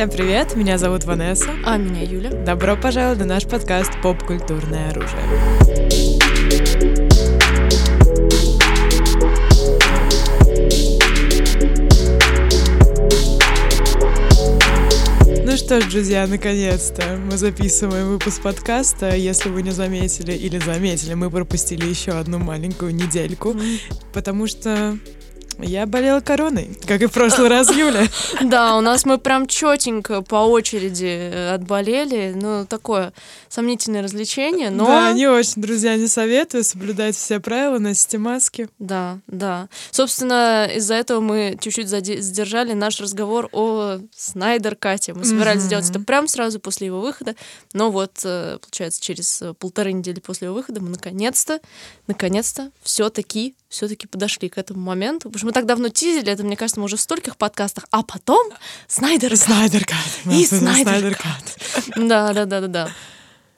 Всем привет, меня зовут Ванесса. А меня Юля. Добро пожаловать на наш подкаст «Поп-культурное оружие». Ну что ж, друзья, наконец-то мы записываем выпуск подкаста. Если вы не заметили или заметили, мы пропустили еще одну маленькую недельку, потому что я болела короной, как и в прошлый раз Юля. Да, у нас мы прям четенько по очереди э, отболели. Ну, такое сомнительное развлечение, но... Да, не очень, друзья, не советую соблюдать все правила, носите маски. Да, да. Собственно, из-за этого мы чуть-чуть задержали наш разговор о Снайдер Кате. Мы собирались сделать это прямо сразу после его выхода, но вот, э, получается, через полторы недели после его выхода мы наконец-то, наконец-то все-таки все-таки подошли к этому моменту, потому что мы так давно тизили, это, мне кажется, мы уже в стольких подкастах, а потом Снайдер Снайдер Кат. И Снайдер Кат. Да, да, да, да, да.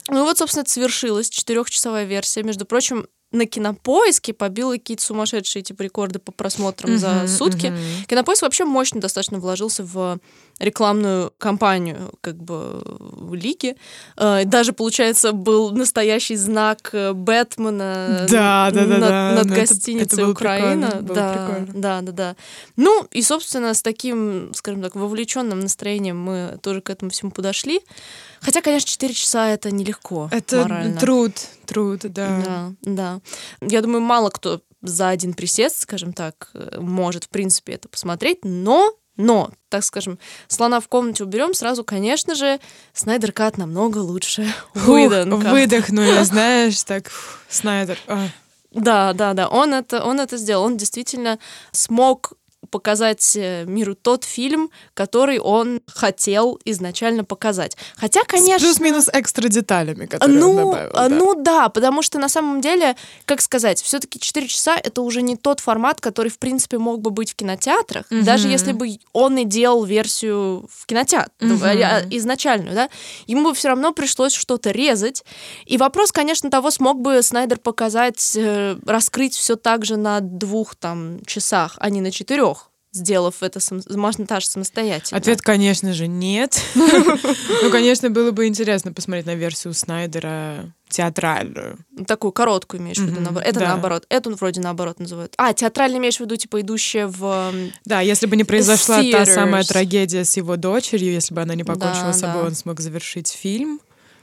Ну вот, собственно, это свершилось, четырехчасовая версия. Между прочим, на кинопоиске побила какие-то сумасшедшие типа рекорды по просмотрам uh-huh, за сутки. Uh-huh. Кинопоиск вообще мощно достаточно вложился в рекламную кампанию как бы в лиге. Э, даже, получается, был настоящий знак э, Бэтмена да, да, да, над, да. над гостиницей это, это Украина. Прикольно, да, прикольно. да, да, да. Ну, и, собственно, с таким, скажем так, вовлеченным настроением мы тоже к этому всему подошли. Хотя, конечно, 4 часа это нелегко. Это морально. труд, труд, да. Да, да. Я думаю, мало кто за один присест, скажем так, может, в принципе, это посмотреть, но но, так скажем, слона в комнате уберем, сразу, конечно же, Снайдер Кат намного лучше. Выдохнули, выдохнули, знаешь, так, Снайдер. А. Да, да, да, он это, он это сделал. Он действительно смог показать э, миру тот фильм, который он хотел изначально показать. Хотя, конечно... Плюс-минус экстра деталями, которые ну, он добавил. Да. Ну да, потому что на самом деле, как сказать, все-таки 4 часа — это уже не тот формат, который, в принципе, мог бы быть в кинотеатрах, угу. даже если бы он и делал версию в кинотеатр, угу. изначальную, да, ему бы все равно пришлось что-то резать. И вопрос, конечно, того, смог бы Снайдер показать, э, раскрыть все так же на двух там часах, а не на четырех сделав это сам, монтаж самостоятельно? Ответ, конечно же, нет. Ну, конечно, было бы интересно посмотреть на версию Снайдера театральную. Такую короткую имеешь в виду, наоборот. Это наоборот. Эту вроде наоборот называют. А, театральный имеешь в виду, типа, идущая в... Да, если бы не произошла та самая трагедия с его дочерью, если бы она не покончила с собой, он смог завершить фильм,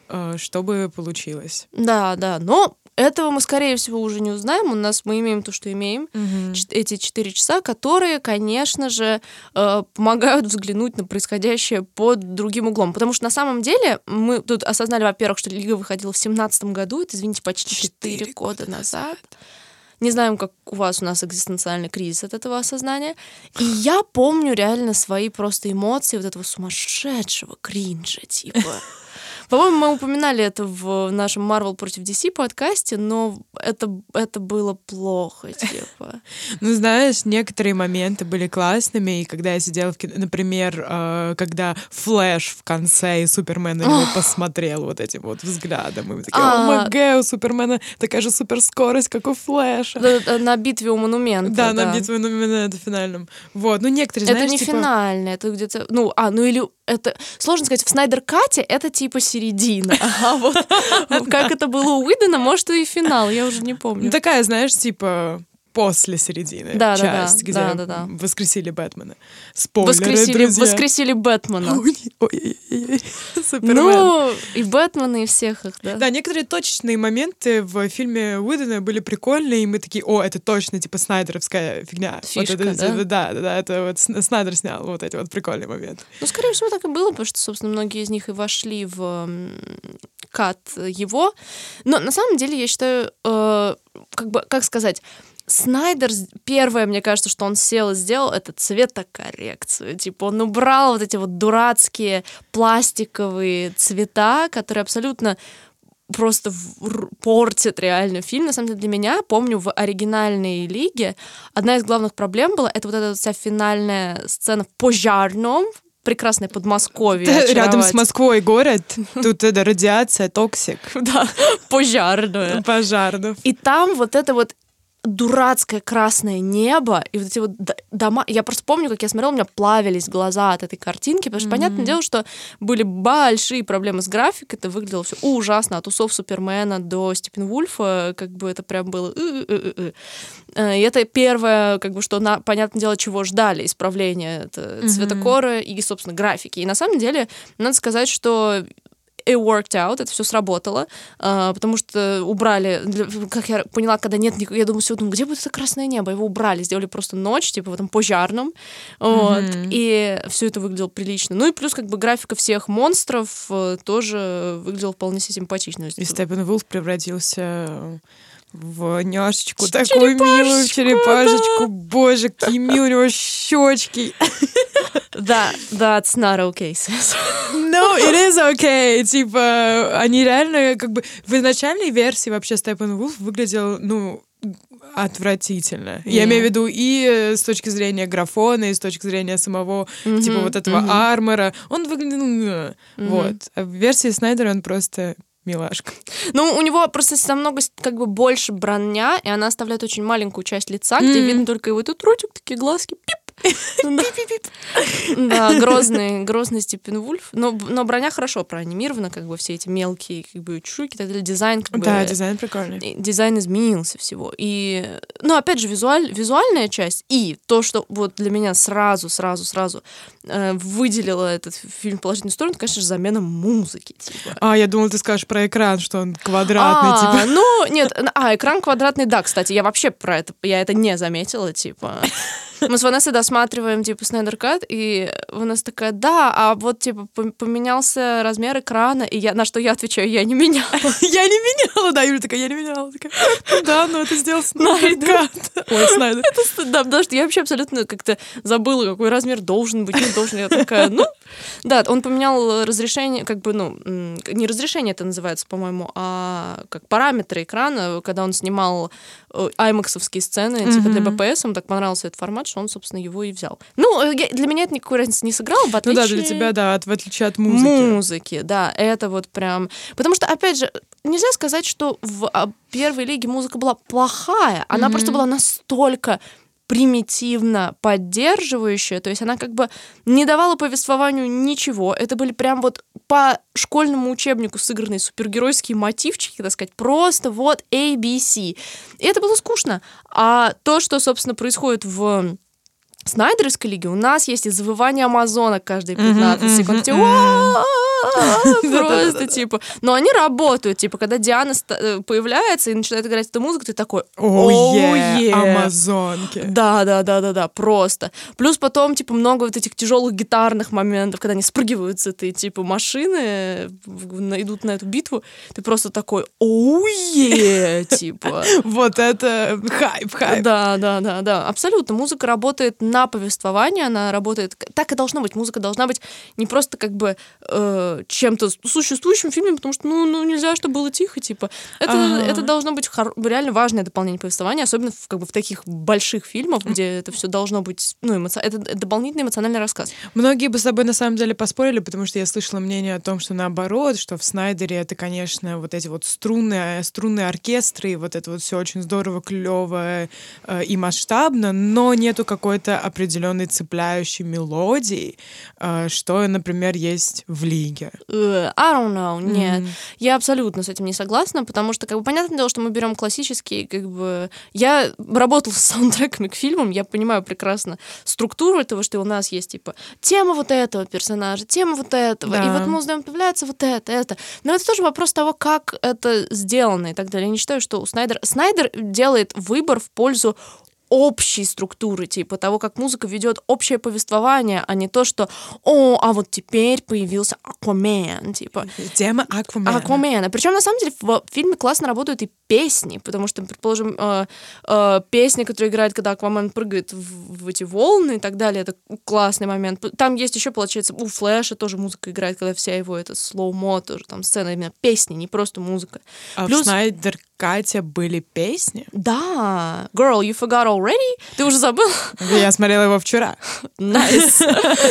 э, что бы получилось. Да, да. Но этого мы, скорее всего, уже не узнаем. У нас мы имеем то, что имеем. Угу. Эти четыре часа, которые, конечно же, э, помогают взглянуть на происходящее под другим углом. Потому что на самом деле мы тут осознали, во-первых, что Лига выходила в семнадцатом году. Это, извините, почти четыре года назад. Не знаем, как у вас у нас экзистенциальный кризис от этого осознания. И я помню реально свои просто эмоции вот этого сумасшедшего кринжа, типа по-моему, мы упоминали это в нашем Marvel против DC подкасте, но это, это было плохо, типа. Ну, знаешь, некоторые моменты были классными, и когда я сидела в кино, например, э, когда Флэш в конце и Супермен на него посмотрел вот этим вот взглядом, и мы такие, о, мэг, у Супермена такая же суперскорость, как у Флэша. На битве у монумента. Да, на битве у монумента финальном. Вот, ну некоторые, знаешь, Это не типа... финальное, это где-то, ну, а, ну или это, сложно сказать, в Снайдер Кате это типа середина. А вот как это было у Уидона, может, и финал, я уже не помню. Такая, знаешь, типа после середины да, часть, да, где да, да, да. воскресили Бэтмена. Спойлеры, воскресили, друзья. воскресили Бэтмена. Ну, и Бэтмена, и всех их, да. Да, некоторые точечные моменты в фильме Уидона были прикольные, и мы такие, о, это точно, типа, снайдеровская фигня. Фишка, вот это, да? Да, да, да, это вот Снайдер снял вот эти вот прикольные моменты. Ну, скорее всего, так и было, потому что, собственно, многие из них и вошли в кат его. Но на самом деле, я считаю, э, как бы, как сказать, Снайдер, первое, мне кажется, что он сел и сделал, это цветокоррекцию. Типа он убрал вот эти вот дурацкие пластиковые цвета, которые абсолютно просто портят реально фильм. На самом деле для меня, помню, в оригинальной лиге одна из главных проблем была, это вот эта вся финальная сцена в Пожарном, прекрасное Подмосковье. Рядом с Москвой город, тут это радиация, toxic. Да, пожарную. Пожарную. И там вот это вот дурацкое красное небо и вот эти вот дома. Я просто помню, как я смотрела, у меня плавились глаза от этой картинки, потому что, mm-hmm. понятное дело, что были большие проблемы с графикой, это выглядело все ужасно, от усов Супермена до Степпенвульфа, как бы это прям было... Э, и это первое, как бы, что, на, понятное дело, чего ждали, исправления это цветокора mm-hmm. и, собственно, графики. И на самом деле, надо сказать, что it worked out, это все сработало, uh, потому что убрали, как я поняла, когда нет никакого, я думаю, все, думаю, где будет это красное небо? Его убрали, сделали просто ночь, типа в этом пожарном, вот, mm-hmm. и все это выглядело прилично. Ну и плюс как бы графика всех монстров uh, тоже выглядела вполне себе симпатично. И Степен Вулф превратился в няшечку, такую милую черепашечку. Да. Боже, какие милые у него щечки. Да, that's not okay. No, it is okay. Типа, они реально, как бы, в изначальной версии вообще Вулф выглядел, ну, отвратительно. Yeah. Я имею в виду и э, с точки зрения графона, и с точки зрения самого, mm-hmm. типа, вот этого mm-hmm. армора. Он выглядел... Mm-hmm. Вот. А в версии Снайдера он просто милашка. Ну, у него просто намного как бы больше броня, и она оставляет очень маленькую часть лица, mm-hmm. где видно только его тут ротик, такие глазки, пип, да, грозный, грозный Степпенвульф. Но, но броня хорошо проанимирована, как бы все эти мелкие как бы штуки, так далее. Дизайн как бы... Да, дизайн прикольный. Дизайн изменился всего. И, ну, опять же, визуаль, визуальная часть и то, что вот для меня сразу, сразу, сразу э, выделило этот фильм в положительную сторону, конечно же, замена музыки. Типа. А, я думала, ты скажешь про экран, что он квадратный, а, типа. Ну, нет, а, экран квадратный, да, кстати, я вообще про это, я это не заметила, типа. Мы с Ванессой досматриваем, типа, Снайдер Кат, и Ванесса такая, да, а вот, типа, поменялся размер экрана, и я, на что я отвечаю, я не меняла. Я не меняла, да, Юля такая, я не меняла. Да, но это сделал Снайдер Ой, Снайдер. Да, потому что я вообще абсолютно как-то забыла, какой размер должен быть, не должен. Я такая, ну, да, он поменял разрешение, как бы, ну, не разрешение это называется, по-моему, а как параметры экрана, когда он снимал э, аймаксовские сцены, типа, для БПС, ему так понравился этот формат, что он, собственно, его и взял. Ну, э, для меня это никакой разницы не сыграло, в отличие... Ну да, для тебя, да, в отличие от музыки. Музыки, да, это вот прям... Потому что, опять же, нельзя сказать, что в а, первой лиге музыка была плохая, она mm-hmm. просто была настолько примитивно поддерживающая, то есть она как бы не давала повествованию ничего. Это были прям вот по школьному учебнику сыгранные супергеройские мотивчики, так сказать, просто вот ABC. И это было скучно. А то, что, собственно, происходит в Снайдерской лиге, у нас есть и завывание Амазона каждые 15 секунд. Просто типа. Но они работают, типа, когда Диана э, появляется и начинает играть эту музыку, ты такой, ое, амазонки. Да, да, да, да, да, просто. Плюс потом, типа, много вот этих тяжелых гитарных моментов, когда они спрыгивают с этой, типа, машины, идут на эту битву, ты просто такой, ое, типа. Вот это хайп, хайп. Да, да, да, да, абсолютно. Музыка работает на повествование, она работает... Так и должно быть. Музыка должна быть не просто как бы э, чем-то существующим фильмом, потому что, ну, ну нельзя, чтобы было тихо, типа. Это, ага. это должно быть хор- реально важное дополнение повествования, особенно в, как бы, в таких больших фильмах, где это все должно быть, ну, эмоци... это, дополнительный эмоциональный рассказ. Многие бы с тобой на самом деле поспорили, потому что я слышала мнение о том, что наоборот, что в Снайдере это, конечно, вот эти вот струнные, струнные оркестры, и вот это вот все очень здорово, клево э, и масштабно, но нету какой-то определенной цепляющей мелодии, э, что, например, есть в Лиге? Uh, I don't know, нет. Mm-hmm. Я абсолютно с этим не согласна, потому что, как бы, понятное дело, что мы берем классические, как бы... Я работала с саундтреками к фильмам, я понимаю прекрасно структуру этого, что у нас есть, типа, тема вот этого персонажа, тема вот этого, да. и вот мы узнаем, появляется вот это, это. Но это тоже вопрос того, как это сделано и так далее. Я не считаю, что у Снайдера... Снайдер делает выбор в пользу общей структуры, типа того, как музыка ведет общее повествование, а не то, что «О, а вот теперь появился Аквамен», типа. Тема Аквамена. Аквамена. Причем, на самом деле, в фильме классно работают и песни, потому что, предположим, э, э, песня, которая играет, когда Аквамен прыгает в, в эти волны и так далее, это классный момент. Там есть еще, получается, у Флэша тоже музыка играет, когда вся его это слоумо тоже, там сцена именно песни, не просто музыка. А Плюс... в Снайдер Катя были песни? Да. Girl, you forgot all already? Ты уже забыл? Я смотрела его вчера. Nice.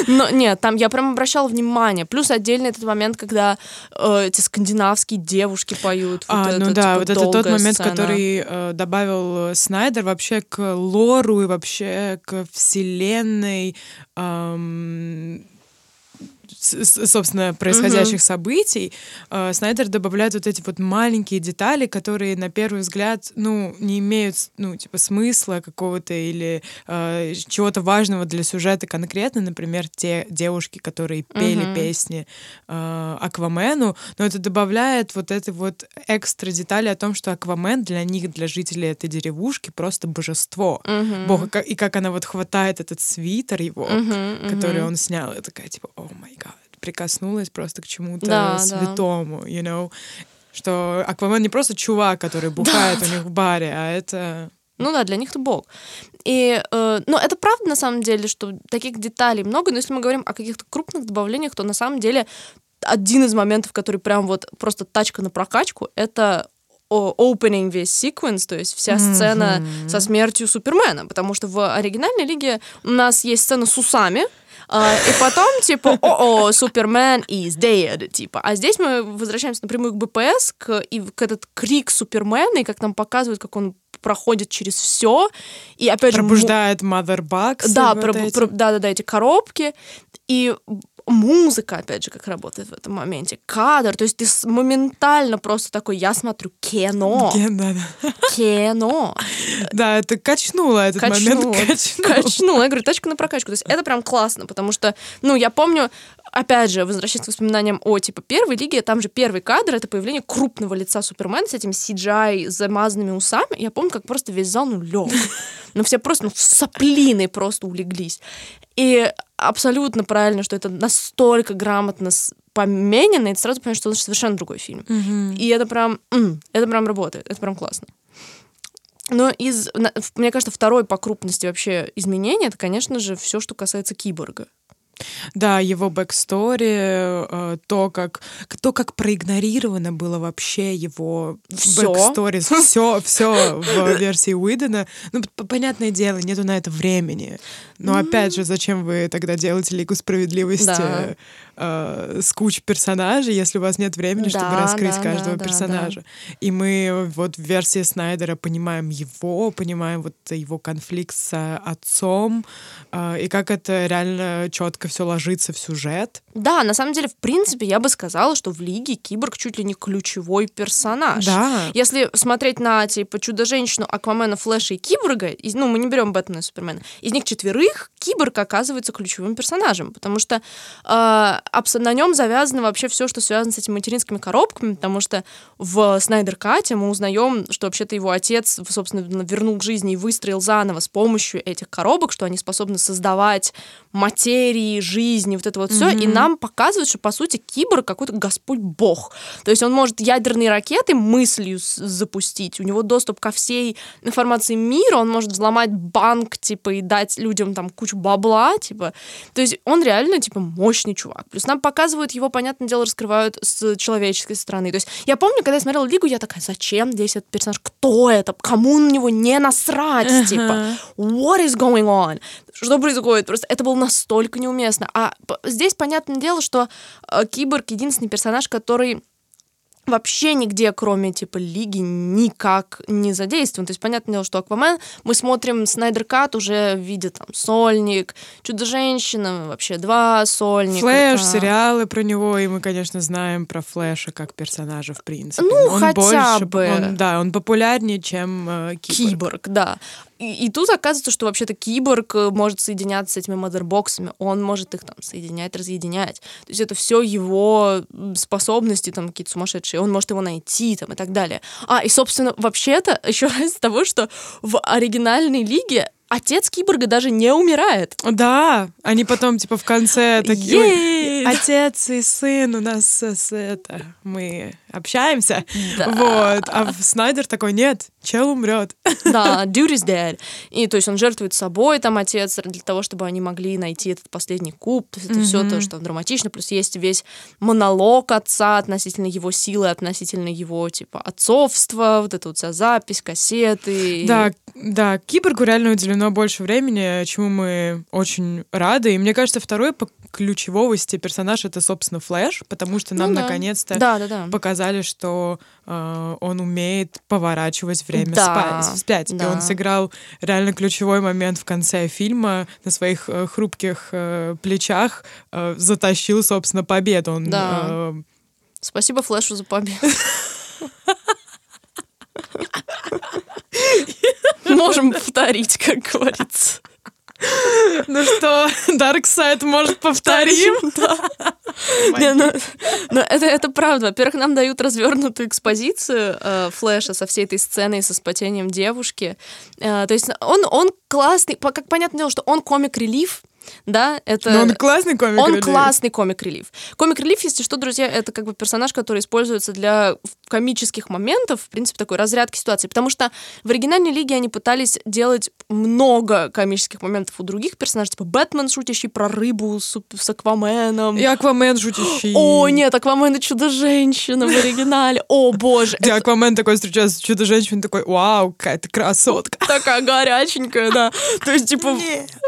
Но нет, там я прям обращала внимание. Плюс отдельно этот момент, когда э, эти скандинавские девушки поют. А, вот ну это, да, типа, вот это тот момент, сцена. который э, добавил Снайдер вообще к лору и вообще к вселенной эм, собственно, происходящих событий, э, Снайдер добавляет вот эти вот маленькие детали, которые на первый взгляд, ну, не имеют, ну, типа, смысла какого-то или э, чего-то важного для сюжета конкретно, например, те девушки, которые пели Мгм. песни э, Аквамену, но это добавляет вот эти вот экстра детали о том, что Аквамен для них, для жителей этой деревушки просто божество. Мгм. Бог, и как- она вот хватает этот свитер его, Мгм, который он снял, и такая типа, о май гад, прикоснулась просто к чему-то Да, да. святому, you know, что Аквамен не просто чувак, который бухает у них в баре, а это... Ну да, для них это бог. И, э, ну, это правда на самом деле, что таких деталей много, но если мы говорим о каких-то крупных добавлениях, то на самом деле один из моментов, который прям вот просто тачка на прокачку, это opening весь sequence, то есть вся сцена со смертью Супермена, потому что в оригинальной лиге у нас есть сцена с усами, а, и потом, типа, о-о, Супермен is dead, типа. А здесь мы возвращаемся напрямую к БПС, к, и к этот крик Супермена, и как нам показывают, как он проходит через все. И опять же... му- Пробуждает Mother Bugs. Да, про- про- да, да, да, эти коробки. И музыка, опять же, как работает в этом моменте. Кадр, то есть ты моментально просто такой, я смотрю кино, Да, да. кино. Да, это качнуло этот Качнуло, момент. Качнуло. качнула. Я говорю, тачка на прокачку. То есть это прям классно, потому что, ну, я помню, опять же, возвращаясь к воспоминаниям о, типа, первой лиге, там же первый кадр — это появление крупного лица Супермена с этим CGI замазанными усами. Я помню, как просто весь зал, ну, лег. Ну, все просто, ну, все пазлины просто улеглись. И абсолютно правильно, что это настолько грамотно поменено, и ты сразу понимаешь, что это совершенно другой фильм. И это прям, это прям работает, это прям классно. Но из, мне кажется, второй по крупности вообще изменения, это, конечно же, все, что касается киборга. Да, его backstory, э, то, как, то, как проигнорировано было вообще его backstory, все, все в версии Уидона. Ну, понятное дело, нету на это времени. Но опять же, зачем вы тогда делаете Лигу справедливости Да. э, с кучей персонажей, если у вас нет времени, чтобы Да, раскрыть да, каждого да, да, персонажа? И мы вот в версии Снайдера понимаем его, понимаем вот его конфликт с отцом, э, и как это реально четко все ложится в сюжет. Да, на самом деле, в принципе, я бы сказала, что в Лиге Киборг чуть ли не ключевой персонаж. Да. Если смотреть на, типа, Чудо-женщину, Аквамена, Флэша и Киборга, из- ну, мы не берем Бэтмена и Супермена, из них четверых Киборг оказывается ключевым персонажем, потому что э, на нем завязано вообще все, что связано с этими материнскими коробками, потому что в Снайдер Кате мы узнаем, что вообще-то его отец, собственно, вернул к жизни и выстроил заново с помощью этих коробок, что они способны создавать материи, жизни, вот это вот все, и нам показывают, что, по сути, киборг какой-то господь-бог. То есть он может ядерные ракеты мыслью запустить, у него доступ ко всей информации мира, он может взломать банк, типа, и дать людям там кучу бабла, типа. То есть он реально, типа, мощный чувак. Плюс нам показывают его, понятное дело, раскрывают с человеческой стороны. То есть я помню, когда я смотрела Лигу, я такая, зачем здесь этот персонаж? Кто это? Кому на него не насрать? Типа, what is going on? Что происходит? Просто это было настолько неуместно. А здесь, понятное дело, что э, Киборг единственный персонаж, который вообще нигде, кроме типа лиги, никак не задействован. То есть, понятное дело, что Аквамен, мы смотрим Снайдер Кат уже в виде там Сольник, Чудо-женщина, вообще два Сольника. Флэш, а, сериалы про него, и мы, конечно, знаем про Флэша как персонажа, в принципе. Ну, он хотя больше, бы. он- да, он популярнее, чем э, Киборг. Киборг, да. И, и тут оказывается, что вообще-то киборг э, может соединяться с этими модербоксами, он может их там соединять, разъединять. То есть это все его способности там какие-то сумасшедшие, он может его найти там и так далее. А, и, собственно, вообще-то, еще раз из того, что в оригинальной лиге отец киборга даже не умирает. Да, они потом, типа, в конце такие... «Ой, Ей! Отец и сын у нас с, это... Мы общаемся. Да. Вот. А в- Снайдер такой, нет, чел умрет. Да, dude is dead. И то есть он жертвует собой, там отец, для того, чтобы они могли найти этот последний куб. То есть это все то, что драматично. Плюс есть весь монолог отца относительно его силы, относительно его, типа, отцовства, вот эта вот вся запись, кассеты. Да, да, Киборгу реально уделено больше времени, чему мы очень рады. И мне кажется, второй по ключевости персонаж это, собственно, Флэш, потому что нам Ну да. наконец-то Да, да, да. показали, что э, он умеет поворачивать время Да, спа- вспять. И да. он сыграл реально ключевой момент в конце фильма на своих э, хрупких э, плечах, э, затащил, собственно, победу. Он, Да. э, Спасибо Флэшу за победу. Можем повторить, как говорится. Ну что, Дарксайд, может, повторим? Не, ну, ну, это, это правда. Во-первых, нам дают развернутую экспозицию э, Флэша со всей этой сценой, со спотением девушки. Э, то есть он, он классный, как понятное дело, что он комик-релив, да, это... Но он классный комик. Он классный комик-релив. Комик-релив, если что, друзья, это как бы персонаж, который используется для комических моментов, в принципе, такой разрядки ситуации. Потому что в оригинальной лиге они пытались делать много комических моментов у других персонажей, типа Бэтмен, шутящий про рыбу с, с Акваменом. И Аквамен жутящий. О, нет, Аквамен и Чудо-женщина в оригинале. О, боже. Где это Аквамен такой встречается с чудо-женщиной, такой, вау, какая ты красотка. такая горяченькая, да. То есть, типа,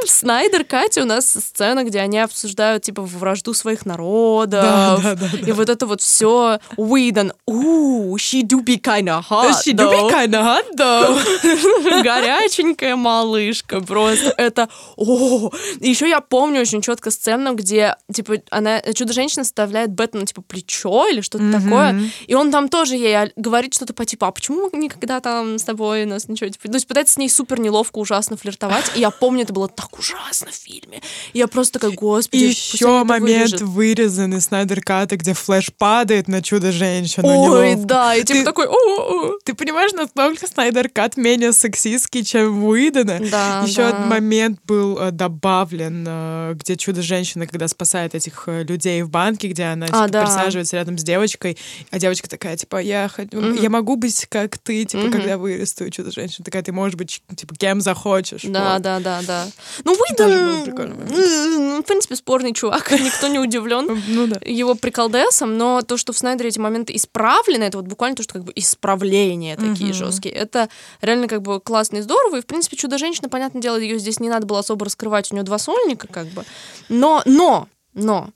в Снайдер Катя у нас сцена, где они обсуждают, типа, вражду своих народов. Да, да, да, И вот это вот все Уидон. Ooh, she do be kinda hot, She do be kinda hot, though. Горяченькая малышка, просто это... О! Еще я помню очень четко сцену, где, типа, она, Чудо-женщина составляет Бэтмену, типа, плечо или что-то такое, и он там тоже ей говорит что-то по типу, а почему мы никогда там с тобой нас ничего... Типа, то есть пытается с ней супер неловко, ужасно флиртовать, и я помню, это было так ужасно в фильме. И я просто такая, господи, еще момент вырежут». вырезан из Снайдер Ката, где Флэш падает на чудо-женщину. Ой, неловко. да, и типа Ты- такой, о Ты понимаешь, насколько Снайдер Кат менее сексистский, чем у Уидона? Да, Еще да. один момент был э, добавлен, э, где чудо-женщина, когда спасает этих э, людей в банке, где она типа, А, да. присаживается рядом с девочкой, а девочка такая, типа, я, хочу, я могу быть как ты, типа, Мгм. когда вырасту, чудо-женщина такая, ты можешь быть, типа, кем захочешь. Да, вот. да, да, да. Ну, Уидон, ну, в принципе, спорный чувак, никто не удивлен Ну да. его приколдесом, но то, что в Снайдере эти моменты исправлены, это вот буквально то, что как бы исправления такие Мгм. жесткие. Это реально как бы классно и здорово. И, в принципе, Чудо-женщина, понятное дело, ее здесь не надо было особо раскрывать, у нее два сольника как бы. Но, но, но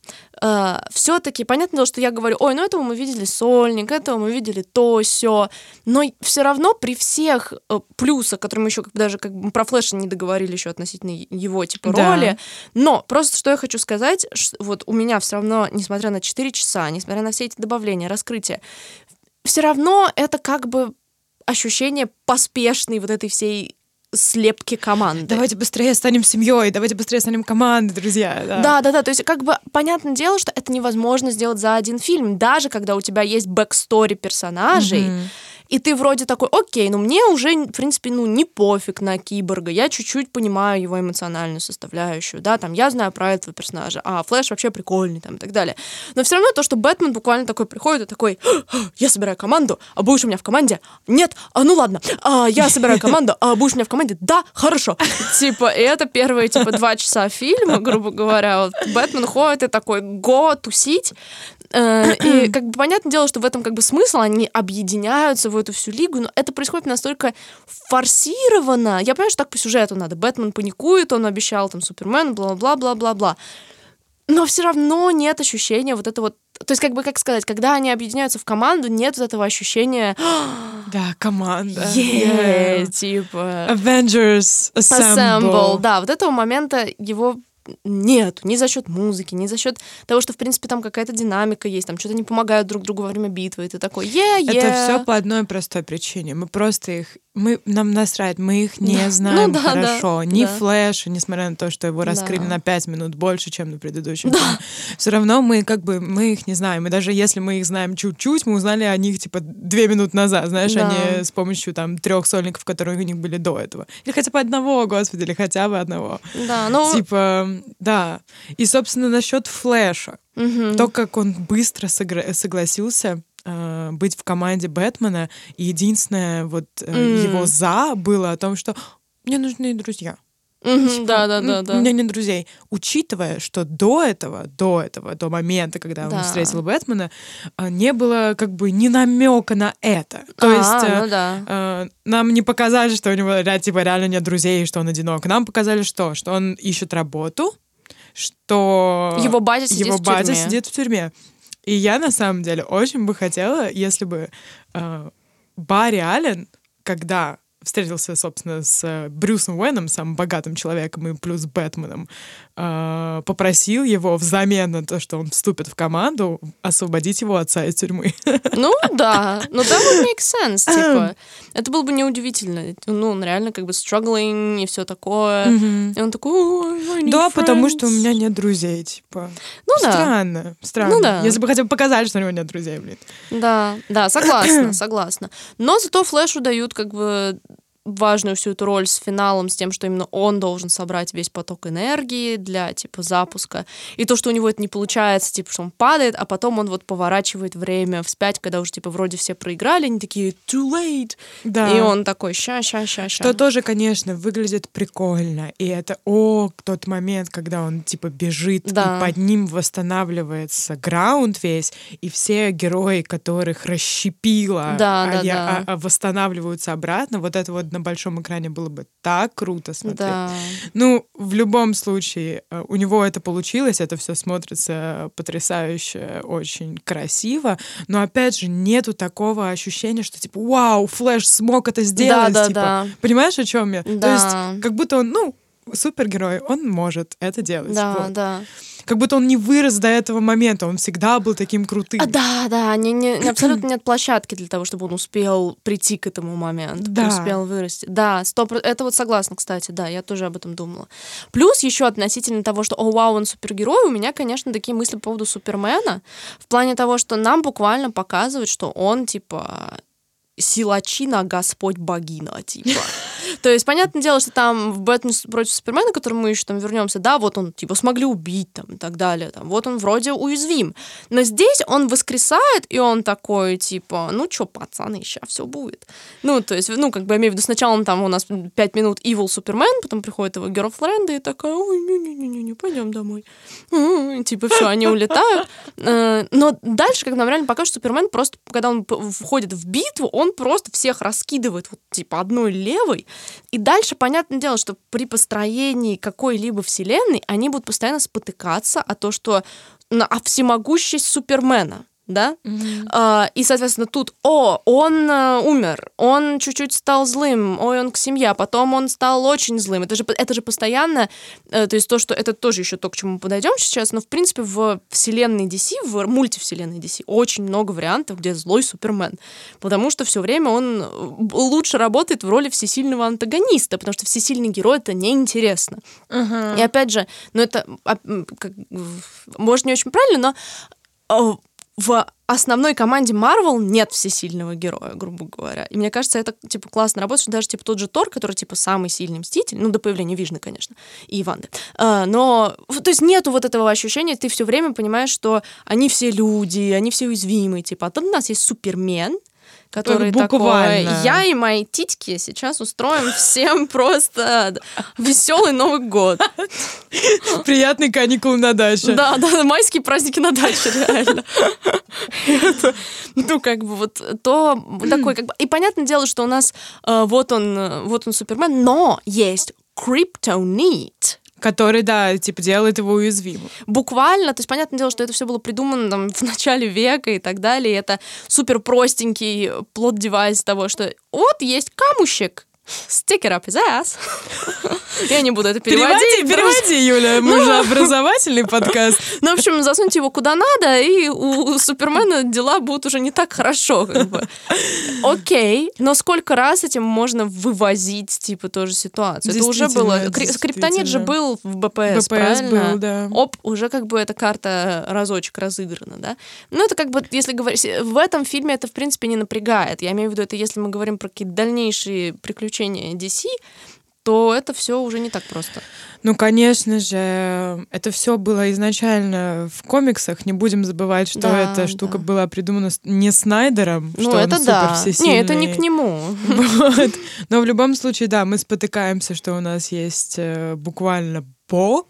все-таки понятное дело, что я говорю, ой, ну этого мы видели сольник, этого мы видели то, все, но все равно при всех э, плюсах, которые мы еще как даже как бы про Флэша не договорили еще относительно его типа Да. роли, но просто что я хочу сказать, ш- вот у меня все равно, несмотря на 4 часа, несмотря на все эти добавления, раскрытия, все равно это как бы ощущение поспешной вот этой всей слепки команды. Давайте быстрее станем семьей, давайте быстрее станем командой, друзья. Да. Да, да, да. То есть, как бы понятное дело, что это невозможно сделать за один фильм, даже когда у тебя есть backstory персонажей. Мгм. И ты вроде такой, окей, ну мне уже, в принципе, ну не пофиг на киборга, я чуть-чуть понимаю его эмоциональную составляющую, да, там, я знаю про этого персонажа, а Флэш вообще прикольный, там, и так далее. Но все равно то, что Бэтмен буквально такой приходит и такой, я собираю команду, а будешь у меня в команде? Нет, а ну ладно, а, я собираю команду, а будешь у меня в команде? Да, хорошо. Типа, это первые, типа, два часа фильма, грубо говоря, вот Бэтмен ходит и такой, го, тусить, И как бы понятное дело, что в этом как бы смысл, они объединяются в эту всю лигу, но это происходит настолько форсированно. Я понимаю, что так по сюжету надо. Бэтмен паникует, он обещал там Супермен, бла-бла-бла-бла-бла. Но все равно нет ощущения вот это вот... То есть, как бы, как сказать, когда они объединяются в команду, нет вот этого ощущения Да, команда. Yeah. типа... Avengers Assemble. Assemble. Да, вот этого момента его нет, ни за счет музыки, ни за счет того, что, в принципе, там какая-то динамика есть, там что-то не помогают друг другу во время битвы, и ты такой, е е Это все по одной простой причине. Мы просто их, мы нам насрать, мы их не Да. знаем Ну да, хорошо. да, Ни да. Флэша, несмотря на то, что его раскрыли Да. на 5 минут больше, чем на предыдущем. Все равно мы как бы мы их не знаем. И даже если мы их знаем чуть-чуть, мы узнали о них типа две минуты назад, знаешь, Да. а не с помощью там трех сольников, которые у них были до этого. Или хотя бы одного, господи, или хотя бы одного. Да, ну... Типа, да. И, собственно, насчет Флэша. мгм. То, как он быстро согра- согласился э, быть в команде Бэтмена, и единственное вот э, mm. его «за» было о том, что «мне нужны друзья». Mm-hmm, да, да, да, да. У меня нет друзей. Учитывая, что до этого, до этого, до момента, когда да. он встретил Бэтмена, э, не было как бы ни намека на это. То а, есть ну да. э, нам не показали, что у него типа реально нет друзей что он одинок. Нам показали что? Что он ищет работу, что его батя сидит его в батя тюрьме. сидит в тюрьме. И я на самом деле очень бы хотела, если бы э, Барри Аллен, когда встретился, собственно, с э, Брюсом Уэном, самым богатым человеком, и плюс Бэтменом, э, попросил его взамен на то, что он вступит в команду, освободить его отца из тюрьмы. Ну да, ну да, would make sense, типа. Это было бы неудивительно. Ну, он реально как бы struggling и все такое. И он такой, Да, потому что у меня нет друзей, типа. Ну да. Странно, странно. Ну да. Если бы хотя бы показали, что у него нет друзей, блин. Да, да, согласна, согласна. Но зато Флэшу дают как бы важную всю эту роль с финалом, с тем, что именно он должен собрать весь поток энергии для, типа, запуска. И то, что у него это не получается, типа, что он падает, а потом он вот поворачивает время вспять, когда уже, типа, вроде все проиграли, они такие too late. Да. И он такой ща, ща, ща, ща. Что тоже, конечно, выглядит прикольно. И это, о, тот момент, когда он, типа, бежит, да. и под ним восстанавливается граунд весь, и все герои, которых расщепило, да, а, да, я, да. А, а восстанавливаются обратно. Вот это вот на большом экране было бы так круто смотреть. Да. Ну, в любом случае, э, у него это получилось, это все смотрится потрясающе, очень красиво, но опять же нету такого ощущения, что типа, вау, Флэш смог это сделать, да, да, типа, да. понимаешь, о чем я? Да. То есть, как будто он, ну, супергерой, он может это делать. Да, вот. да как будто он не вырос до этого момента, он всегда был таким крутым. А, да, да, не, не, абсолютно нет площадки для того, чтобы он успел прийти к этому моменту, да. успел вырасти. Да, стоп, это вот согласна, кстати, да, я тоже об этом думала. Плюс еще относительно того, что, о, вау, он супергерой, у меня, конечно, такие мысли по поводу Супермена, в плане того, что нам буквально показывают, что он, типа, силачина, Господь богина, типа. То есть, понятное дело, что там в Бэтмен против Супермена, к которому мы еще там вернемся, да, вот он, типа, смогли убить там и так далее, там, вот он вроде уязвим. Но здесь он воскресает, и он такой, типа, ну чё, пацаны, сейчас все будет. Ну, то есть, ну, как бы, я имею в виду, сначала он там у нас пять минут Evil Супермен, потом приходит его Girlfriend, и такая, ой, не-не-не-не, пойдем домой. И, типа, все, они улетают. Э, но дальше, как нам реально покажут, Супермен просто, когда он входит в битву, он просто всех раскидывает вот, типа, одной левой, и дальше, понятное дело, что при построении какой-либо вселенной они будут постоянно спотыкаться о то, что на о всемогущесть Супермена да? Mm-hmm. А, и, соответственно, тут, о, он а, умер, он чуть-чуть стал злым, ой, он к семье, а потом он стал очень злым. Это же, это же постоянно, э, то есть то, что это тоже еще то, к чему мы подойдем сейчас, но, в принципе, в вселенной DC, в мультивселенной DC очень много вариантов, где злой Супермен, потому что все время он э, лучше работает в роли всесильного антагониста, потому что всесильный герой — это неинтересно. Uh-huh. И опять же, ну это, а, как, может, не очень правильно, но в основной команде Marvel нет всесильного героя, грубо говоря. И мне кажется, это, типа, классно работает, что даже, типа, тот же Тор, который, типа, самый сильный Мститель, ну, до появления Вижны, конечно, и Иванды. А, но, то есть нету вот этого ощущения, ты все время понимаешь, что они все люди, они все уязвимые, типа, а тут у нас есть Супермен, который Буквально. такой, я и мои титьки сейчас устроим всем просто веселый Новый год. Приятные каникулы на даче. Да, да, майские праздники на даче, реально. ну, как бы вот то такой, как бы... И понятное дело, что у нас э, вот он, э, вот он Супермен, но есть Криптонит, который, да, типа делает его уязвимым. Буквально, то есть понятное дело, что это все было придумано там в начале века и так далее. И это супер простенький плод-девайс того, что вот есть камушек, It up his ass. Я не буду это переводить. Переводи, переводи, Юля. Мы же ну. образовательный подкаст. Ну, в общем, засуньте его куда надо, и у Супермена дела будут уже не так хорошо. Как бы. Окей, но сколько раз этим можно вывозить, типа, тоже ситуацию? Это уже было... Криптонит же был в БПС, БПС правильно? был, да. Оп, уже как бы эта карта разочек разыграна, да? Ну, это как бы, если говорить... В этом фильме это, в принципе, не напрягает. Я имею в виду, это если мы говорим про какие-то дальнейшие приключения DC, то это все уже не так просто. Ну, конечно же, это все было изначально в комиксах. Не будем забывать, что Да, эта штука да. была придумана не Снайдером, Ну, что это он да. супер Не, это не к нему. Вот. Но в любом случае, да, мы спотыкаемся, что у нас есть э, буквально бог,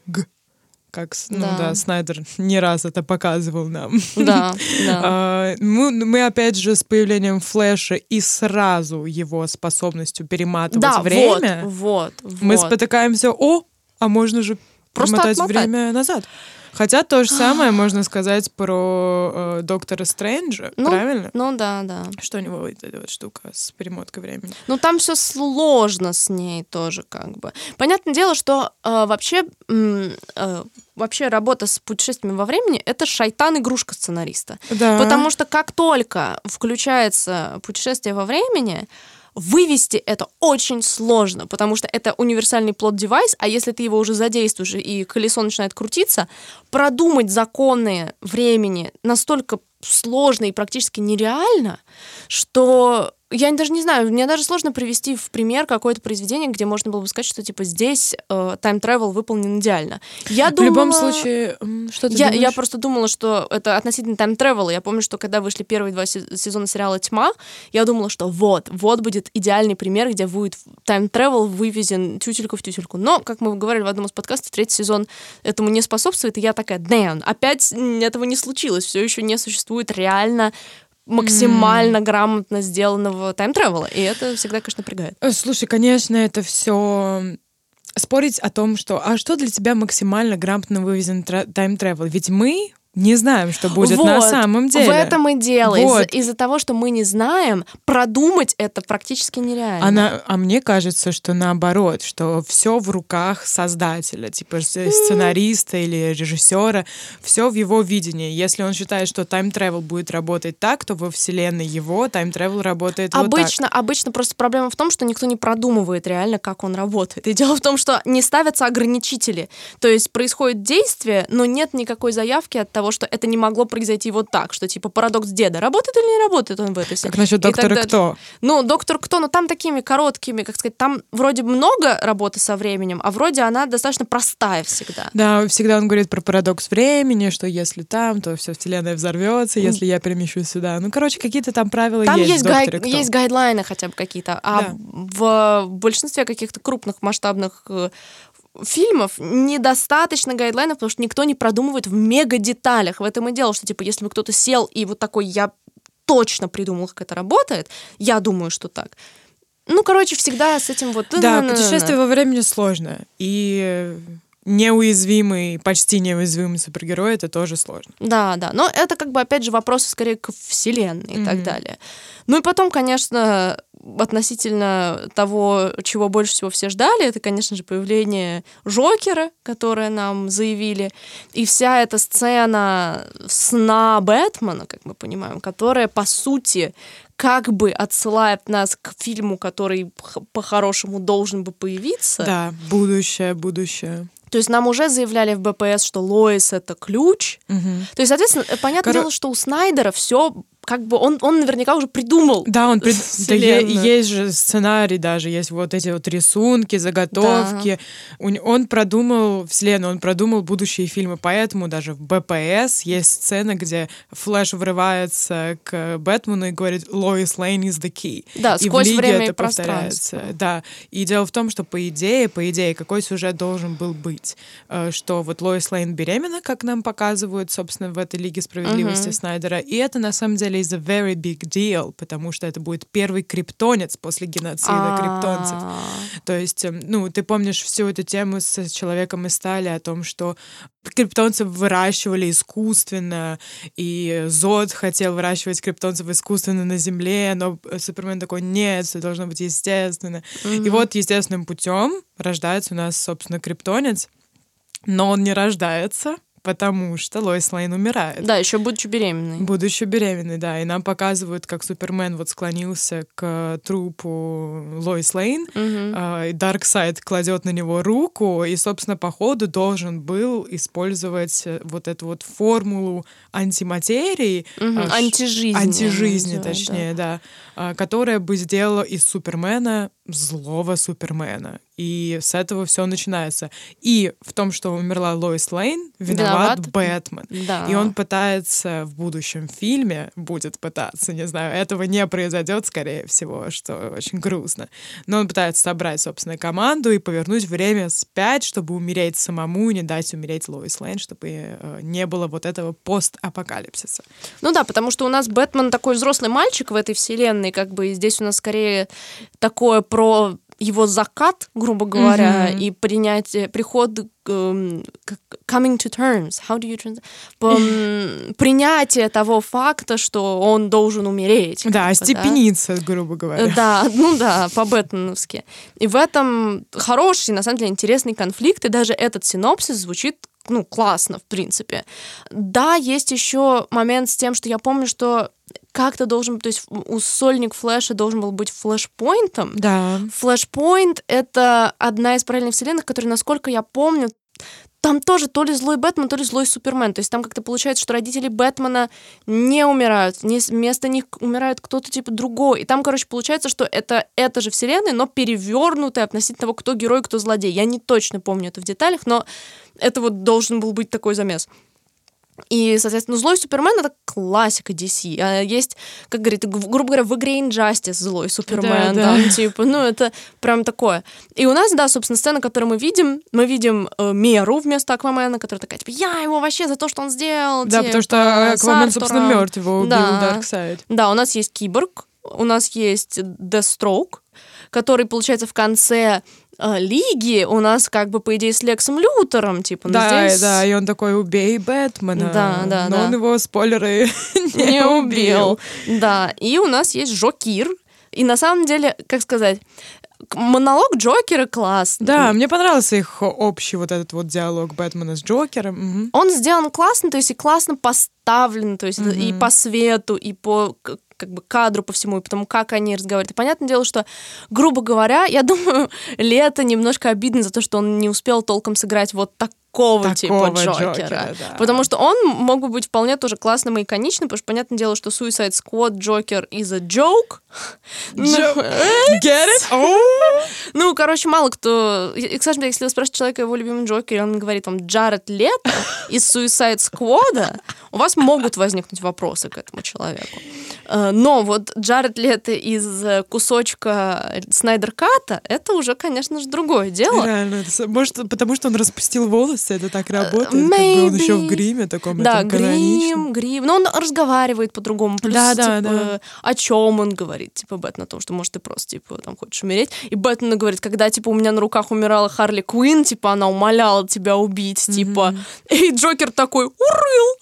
как ну Да. да, Снайдер не раз это показывал нам. Да, да. А, Мы, мы опять же с появлением Флэша и сразу его способностью перематывать Да, время, вот, вот, мы вот. спотыкаемся, о, а можно же Просто промотать отмотать. время назад. Хотя то же самое можно сказать про э, Доктора Стрэнджа, Ну, правильно? Ну да, да. Что у него вот эта вот штука с перемоткой времени? Ну там все сложно с ней тоже как бы. Понятное дело, что э, вообще э, вообще работа с путешествиями во времени это шайтан игрушка сценариста. Да. Потому что как только включается путешествие во времени, вывести это очень сложно, потому что это универсальный плод-девайс, а если ты его уже задействуешь и колесо начинает крутиться, продумать законы времени настолько сложно и практически нереально, что я даже не знаю, мне даже сложно привести в пример какое-то произведение, где можно было бы сказать, что типа здесь э, time-travel выполнен идеально. Я В думала... любом случае, что ты Я, думаешь? я просто думала, что это относительно тайм тревела. Я помню, что когда вышли первые два се- сезона сериала Тьма, я думала, что вот, вот будет идеальный пример, где будет тайм тревел вывезен тютельку в тютельку. Но, как мы говорили в одном из подкастов, третий сезон этому не способствует, и я такая, damn, опять этого не случилось. Все еще не существует реально максимально грамотно сделанного тайм тревела И это всегда, конечно, напрягает. Э, Слушай, конечно, это все спорить о том, что а что для тебя максимально грамотно вывезен тайм-тревел? Ведь мы не знаем, что будет на Вот, самом деле. В этом и дело. Из-за, Вот. из-за того, что мы не знаем, продумать это практически нереально. Она, а мне кажется, что наоборот, что все в руках создателя, типа сценариста или режиссера, все в его видении. Если он считает, что time travel будет работать так, то во вселенной его time travel работает вот так. Обычно, обычно просто проблема в том, что никто не продумывает реально, как он работает. И дело в том, что не ставятся ограничители. То есть происходит действие, но нет никакой заявки от того, что это не могло произойти вот так, что типа парадокс деда. Работает или не работает он в этой Как насчет Доктора Кто? Ну, Доктор Кто, но там такими короткими, как сказать, там вроде много работы со временем, а вроде она достаточно простая всегда. Да, всегда он говорит про парадокс времени, что если там, то все вселенная взорвется, если я перемещусь сюда. Ну, короче, какие-то там правила Там есть. есть, в гай- есть гайдлайны хотя бы какие-то, а Да. в большинстве каких-то крупных масштабных э, фильмов недостаточно гайдлайнов, потому что никто не продумывает в мега деталях. В этом и дело, что типа если бы кто-то сел и вот такой я точно придумал, как это работает, я думаю, что так. Ну, короче, всегда с этим вот... Да, на-на-на-на-на. путешествие во времени сложно. И неуязвимый, почти неуязвимый супергерой это тоже сложно. Да, да. Но это как бы, опять же, вопросы скорее к вселенной и так далее. Ну и потом, конечно, относительно того, чего больше всего все ждали, это, конечно же, появление Жокера, которое нам заявили. И вся эта сцена сна Бэтмена, как мы понимаем, которая, по сути, как бы отсылает нас к фильму, который х- по-хорошему должен бы появиться. Да, будущее, будущее. То есть нам уже заявляли в БПС, что Лоис — это ключ, Мгм. то есть, соответственно, понятное Коро- дело, что у Снайдера все как бы он, он наверняка уже придумал. Да, он пред- да, е- есть же сценарий даже, есть вот эти вот рисунки, заготовки. Н- Он продумал вселенную, он продумал будущие фильмы, поэтому даже в БПС есть сцена, где Флэш врывается к Бэтмену и говорит «Lois Lane is the key». Да, и в сквозь Лиге время и это пространство. повторяется. Да, и дело в том, что по идее, по идее, какой сюжет должен был быть? Э, Что вот Лоис Лейн беременна, как нам показывают, собственно, в этой Лиге справедливости Мгм. Снайдера, и это на самом деле is a very big deal, потому что это будет первый криптонец после геноцида криптонцев. А, То есть, эм, ну, ты помнишь всю эту тему с человеком из стали о том, что криптонцев выращивали искусственно, и Зод хотел выращивать криптонцев искусственно на Земле, но Супермен такой, нет, все должно быть естественно. И мгм. вот естественным путем рождается у нас, собственно, криптонец, но он не рождается, потому что Лоис Лейн умирает. Да, еще будучи беременной. Будучи беременной, да. И нам показывают, как Супермен вот склонился к трупу Лоис Лейн, а, и Дарксайд кладет на него руку, и, собственно, по ходу должен был использовать э, вот эту вот формулу антиматерии, а, ш- Антижизни. антижизни, точнее, да, а, которая бы сделала из Супермена злого Супермена. И с этого все начинается. И в том, что умерла Лоис Лейн, виноват, виноват. Бэтмен. Да. И он пытается в будущем фильме, будет пытаться, не знаю, этого не произойдет, скорее всего, что очень грустно. Но он пытается собрать, собственно, команду и повернуть время спять, чтобы умереть самому и не дать умереть Лоис Лейн, чтобы э, не было вот этого постапокалипсиса. Ну да, потому что у нас Бэтмен такой взрослый мальчик в этой вселенной, как бы, здесь у нас скорее такое про его закат, грубо говоря, mm-hmm. и принятие, приход um, coming to terms, how do you translate? принятие того факта, что он должен умереть. Да, остепениться, да? грубо говоря. Да, ну да, по-бэтменовски. И в этом хороший, на самом деле, интересный конфликт, и даже этот синопсис звучит ну, классно, в принципе. Да, есть еще момент с тем, что я помню, что как-то должен, то есть у сольник флеша должен был быть флешпоинтом. Да. Флешпоинт — это одна из параллельных вселенных, которая, насколько я помню, там тоже то ли злой Бэтмен, то ли злой Супермен. То есть там как-то получается, что родители Бэтмена не умирают, не, вместо них умирает кто-то типа другой. И там, короче, получается, что это эта же вселенная, но перевернутая относительно того, кто герой, кто злодей. Я не точно помню это в деталях, но это вот должен был быть такой замес. И, соответственно, злой Супермен — это классика DC. А есть, как говорит, грубо говоря, в игре Injustice злой Супермен. Да, да. типа, ну, это прям такое. И у нас, да, собственно, сцена, которую мы видим, мы видим э, Меру вместо Аквамена, которая такая, типа, я его вообще за то, что он сделал. Да, типа, потому что Аквамен, собственно, мертв, его убил да. Дарксайд. Да, у нас есть Киборг, у нас есть Deathstroke, который, получается, в конце лиги у нас как бы, по идее, с Лексом Лютером, типа, да, здесь... да, и он такой, убей Бэтмена. Да, да, Но да. он его, спойлеры, не, убил. Да, и у нас есть Жокир, и на самом деле, как сказать, монолог Джокера класс. Да, мне понравился их общий вот этот вот диалог Бэтмена с Джокером. Угу. Он сделан классно, то есть и классно поставлен, то есть угу. и по свету, и по как бы кадру по всему, и потому как они разговаривают. И понятное дело, что, грубо говоря, я думаю, Лето немножко обидно за то, что он не успел толком сыграть вот так такого, типа Джокера. Джокера да. Потому что он мог бы быть вполне тоже классным и иконичным, потому что понятное дело, что Suicide Squad Джокер is a joke. Ну, Get it? Oh. Ну, короче, мало кто... И, кстати, если вы спрашиваете человека его любимый Джокер, и он говорит вам Джаред Лето из Suicide Squad, у вас могут возникнуть вопросы к этому человеку. Э, но вот Джаред Лето из э, кусочка Снайдер Ката, это уже, конечно же, другое дело. Реально, может, потому что он распустил волосы, это так работает, Maybe. как бы он еще в гриме таком Да, грим, грим. Но он разговаривает по-другому. Плюс, да, да, типа, да. о чем он говорит, типа, Бэтмен, о том, что, может, ты просто, типа, там, хочешь умереть. И Бэтмен говорит, когда, типа, у меня на руках умирала Харли Квин, типа, она умоляла тебя убить, типа. И Джокер такой, урыл!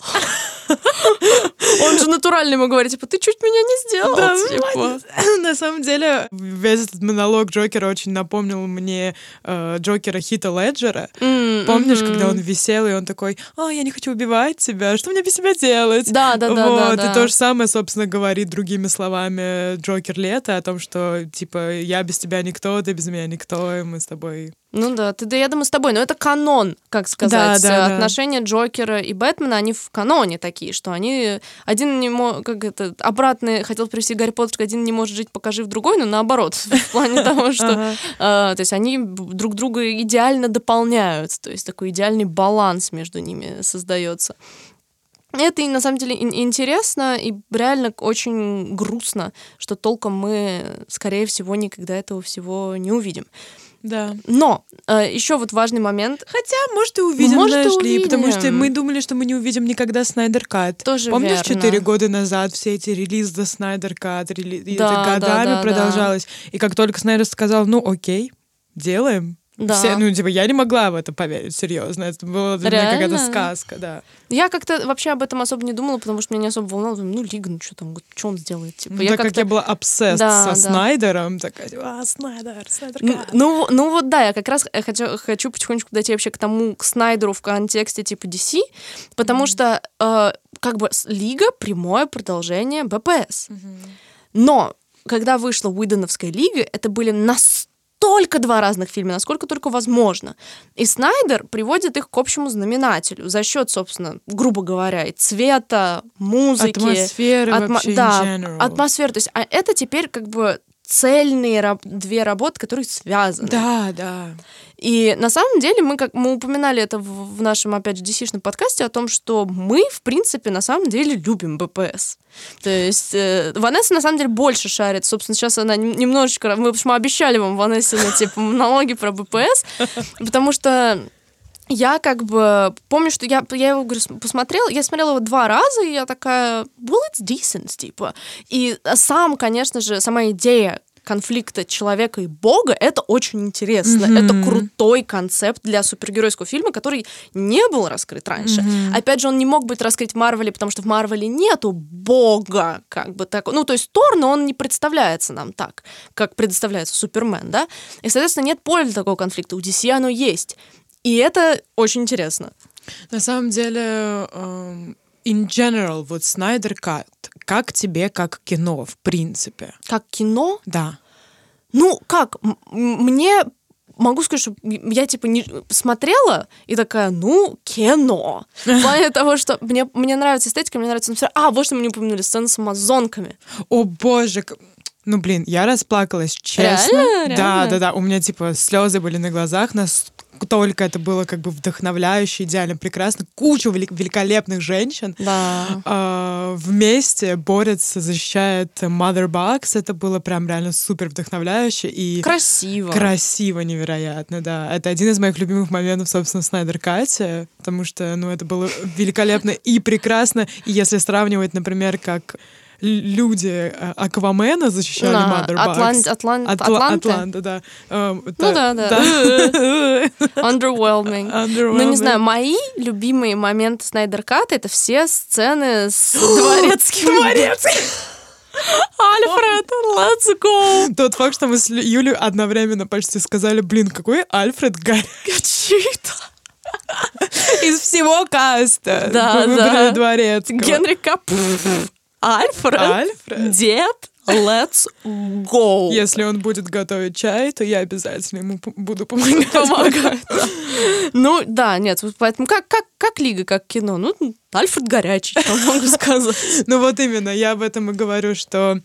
Он же натурально ему говорит, типа, ты чуть меня не сделал. Да, типа. На самом деле, весь этот монолог Джокера очень напомнил мне э, Джокера Хита Леджера. Mm, Помнишь, mm-hmm. Когда он висел, и он такой, а, я не хочу убивать тебя, что мне без тебя делать? Да, да, да. Вот, да, и то же самое, собственно, говорит другими словами Джокер Лето о том, что, типа, я без тебя никто, ты без меня никто, и мы с тобой ну да, ты, да, я думаю, с тобой. Но это канон, как сказать. Да, да, Отношения да. Джокера и Бэтмена, они в каноне такие, что они... Один не может... Как это... Обратно хотел привести Гарри Поттер, один не может жить, покажи в другой, но наоборот. В плане того, что... А, то есть они друг друга идеально дополняют. То есть такой идеальный баланс между ними создается. Это и на самом деле интересно и реально очень грустно, что толком мы, скорее всего, никогда этого всего не увидим. Да. Но э, еще вот важный момент. Хотя, может, и увидим, может, знаешь увидим. ли, потому что мы думали, что мы не увидим никогда Снайдер Кат. Тоже Помнишь, четыре года назад все эти релизы до Снайдер Кат, рели... да, это годами да, да, продолжалось. Да. И как только Снайдер сказал, ну окей, делаем, да. Все, ну, типа, я не могла в это поверить, серьезно. Это была для меня какая-то сказка, да. Я как-то вообще об этом особо не думала, потому что меня не особо волновало. Думаю, ну, Лига, ну что там, что он сделает? Типа, ну, я как я была обсесс да, со да. Снайдером, такая, а, Снайдер, Снайдер ну, ну, ну, вот да, я как раз хочу, хочу потихонечку дойти вообще к тому, к Снайдеру в контексте типа DC, потому mm-hmm. что э, как бы Лига — прямое продолжение БПС. Mm-hmm. Но когда вышла Уидоновская лига, это были настолько только два разных фильма, насколько только возможно. И Снайдер приводит их к общему знаменателю за счет, собственно, грубо говоря, и цвета, музыки, атмосферы атмо- вообще да, атмосферы. То есть, а это теперь как бы цельные раб- две работы, которые связаны. Да, да. И на самом деле мы, как мы упоминали это в, в нашем, опять же, DC-шном подкасте о том, что мы, в принципе, на самом деле любим БПС. То есть э, Ванесса, на самом деле, больше шарит. Собственно, сейчас она нем- немножечко... Мы, в общем, обещали вам, Ванессе, на, типа, налоги про БПС, потому что я как бы помню, что я, я его говорю, см- посмотрела, я смотрела его два раза, и я такая, well, it's decent, типа. И сам, конечно же, сама идея конфликта человека и бога, это очень интересно. Мгм. Это крутой концепт для супергеройского фильма, который не был раскрыт раньше. Мгм. Опять же, он не мог быть раскрыт в Марвеле, потому что в Марвеле нету бога, как бы так. Ну, то есть Тор, но он не представляется нам так, как представляется Супермен, да? И, соответственно, нет поля для такого конфликта. У DC оно есть. И это очень интересно. На самом деле, эм, in general, вот Снайдер Кат, как тебе как кино, в принципе? Как кино, Да. Ну, как? Мне могу сказать, что я типа не смотрела и такая, ну, кино. В плане того, что мне, мне нравится эстетика, мне нравится атмосфера. А, вот что мы не упомянули, сцена с амазонками. О боже, ну блин, я расплакалась, честно. Реально? Да, Реально? да, да. У меня типа слезы были на глазах, настолько это было как бы вдохновляюще, идеально, прекрасно. Куча велик- великолепных женщин Да. а, вместе борются, защищают Mother Box. Это было прям реально супер вдохновляюще и Красиво. красиво невероятно, да. Это один из моих любимых моментов, собственно, Снайдер Кате, потому что, ну, это было великолепно и прекрасно. И если сравнивать, например, как люди э, Аквамена защищали Да, Mother. Атлан- Атлан- Атла- Атланты? Атланта, да. Эм, Ну да, да. Underwhelming. Ну, не Underwhelming. знаю, мои любимые моменты Снайдер Ката это все сцены с дворецким. Дворецкий! Альфред, let's go! Тот факт, что мы с Юлей одновременно почти сказали, блин, какой Альфред горячий из всего каста. Да, да. Дворецкого. Генри Кап. Альфред. Альфред. Дед. Let's go. Если он будет готовить чай, то я обязательно ему буду помогать. Помогает. да. Ну, да, нет, поэтому как, как, как Лига, как кино? Ну, Альфред горячий, что могу сказать. Ну вот именно, я об этом и говорю, что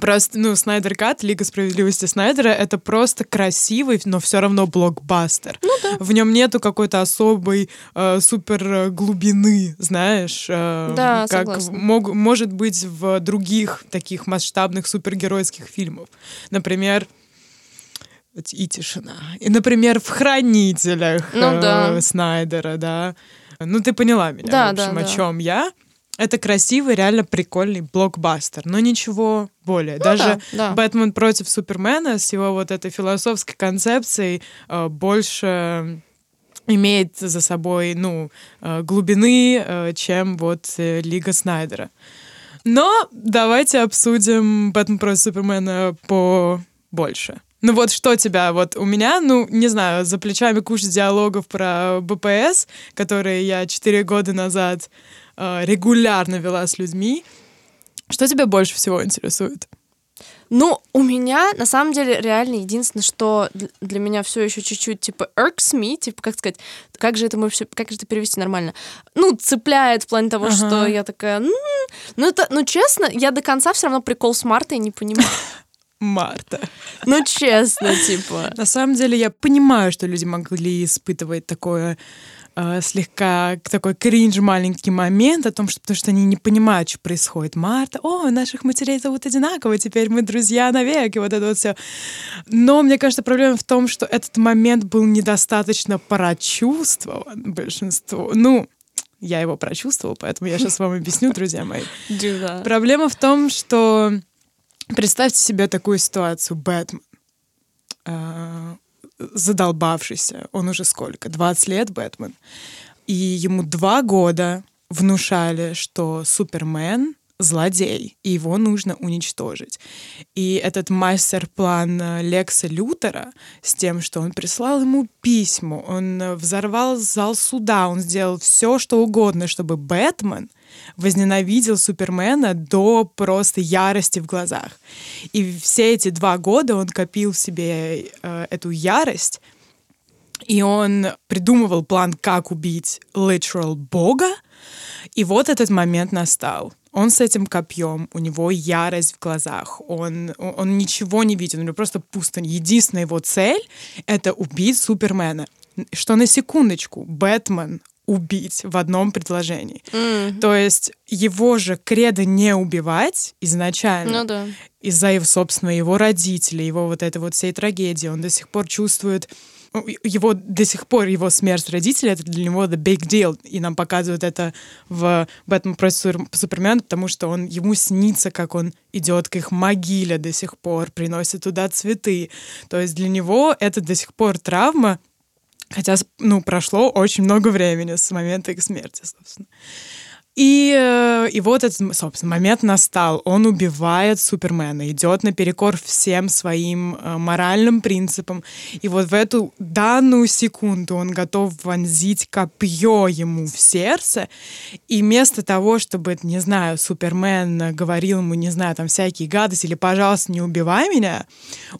Просто, ну, Снайдер Кат, Лига справедливости Снайдера, это просто красивый, но все равно блокбастер. Ну да. В нем нету какой-то особой э, супер э, глубины, знаешь, э, Да, как согласна. мог- может быть в других таких масштабных супергеройских фильмов. Например, и тишина. И, например, в Хранителях Ну э, да. Снайдера, да. Ну, ты поняла меня, Да, в общем, да, о да. чем я. Это красивый, реально прикольный блокбастер, но ничего более. Даже Ну да, да. Бэтмен против Супермена с его вот этой философской концепцией э, больше имеет за собой, ну, э, глубины, э, чем вот э, Лига Снайдера. Но давайте обсудим Бэтмен против Супермена побольше. Ну вот что тебя, вот у меня, ну, не знаю, за плечами куча диалогов про БПС, которые я четыре года назад регулярно вела с людьми. Что тебя больше всего интересует? Ну, у меня, на самом деле, реально единственное, что для меня все еще чуть-чуть, типа, irks me, типа, как сказать, как же это мы все, как же это перевести нормально? Ну, цепляет в плане того, Ага. что я такая, «М, ну, это, ну, честно, я до конца все равно прикол с Мартой не понимаю. Марта. Ну, честно, типа. На самом деле я понимаю, что люди могли испытывать такое э, слегка такой кринж маленький момент о том, что потому что они не понимают, что происходит. Марта, о, наших матерей зовут одинаково, теперь мы друзья навеки, вот это вот все. Но мне кажется, проблема в том, что этот момент был недостаточно прочувствован большинству. Ну, я его прочувствовала, поэтому я сейчас вам объясню, друзья мои. Проблема в том, что представьте себе такую ситуацию. Бэтмен. Задолбавшийся. Он уже сколько? 20 лет Бэтмен. И ему два года внушали, что Супермен злодей, и его нужно уничтожить. И этот мастер-план э, Лекса Лютера с тем, что он прислал ему письма, он э, взорвал зал суда, он сделал все, что угодно, чтобы Бэтмен возненавидел Супермена до просто ярости в глазах. И все эти два года он копил в себе э, эту ярость, и он придумывал план, как убить literal бога, И вот этот момент настал. Он с этим копьем, у него ярость в глазах, он, он ничего не видит, у него просто пусто. Единственная его цель — это убить Супермена. Что на секундочку, Бэтмен убить в одном предложении. Mm. То есть его же кредо не убивать изначально. Ну да. Из-за его, собственно, его родителей, его вот этой вот всей трагедии. Он до сих пор чувствует ну, его до сих пор его смерть родителей это для него the big deal и нам показывают это в Бэтмен против Супермена потому что он ему снится как он идет к их могиле до сих пор приносит туда цветы то есть для него это до сих пор травма Хотя, ну, прошло очень много времени с момента их смерти, собственно. И, э, и вот этот, собственно, момент настал. Он убивает Супермена, идет наперекор всем своим э, моральным принципам. И вот в эту данную секунду он готов вонзить копье ему в сердце. И вместо того, чтобы, не знаю, Супермен говорил ему, не знаю, там всякие гадости или «пожалуйста, не убивай меня»,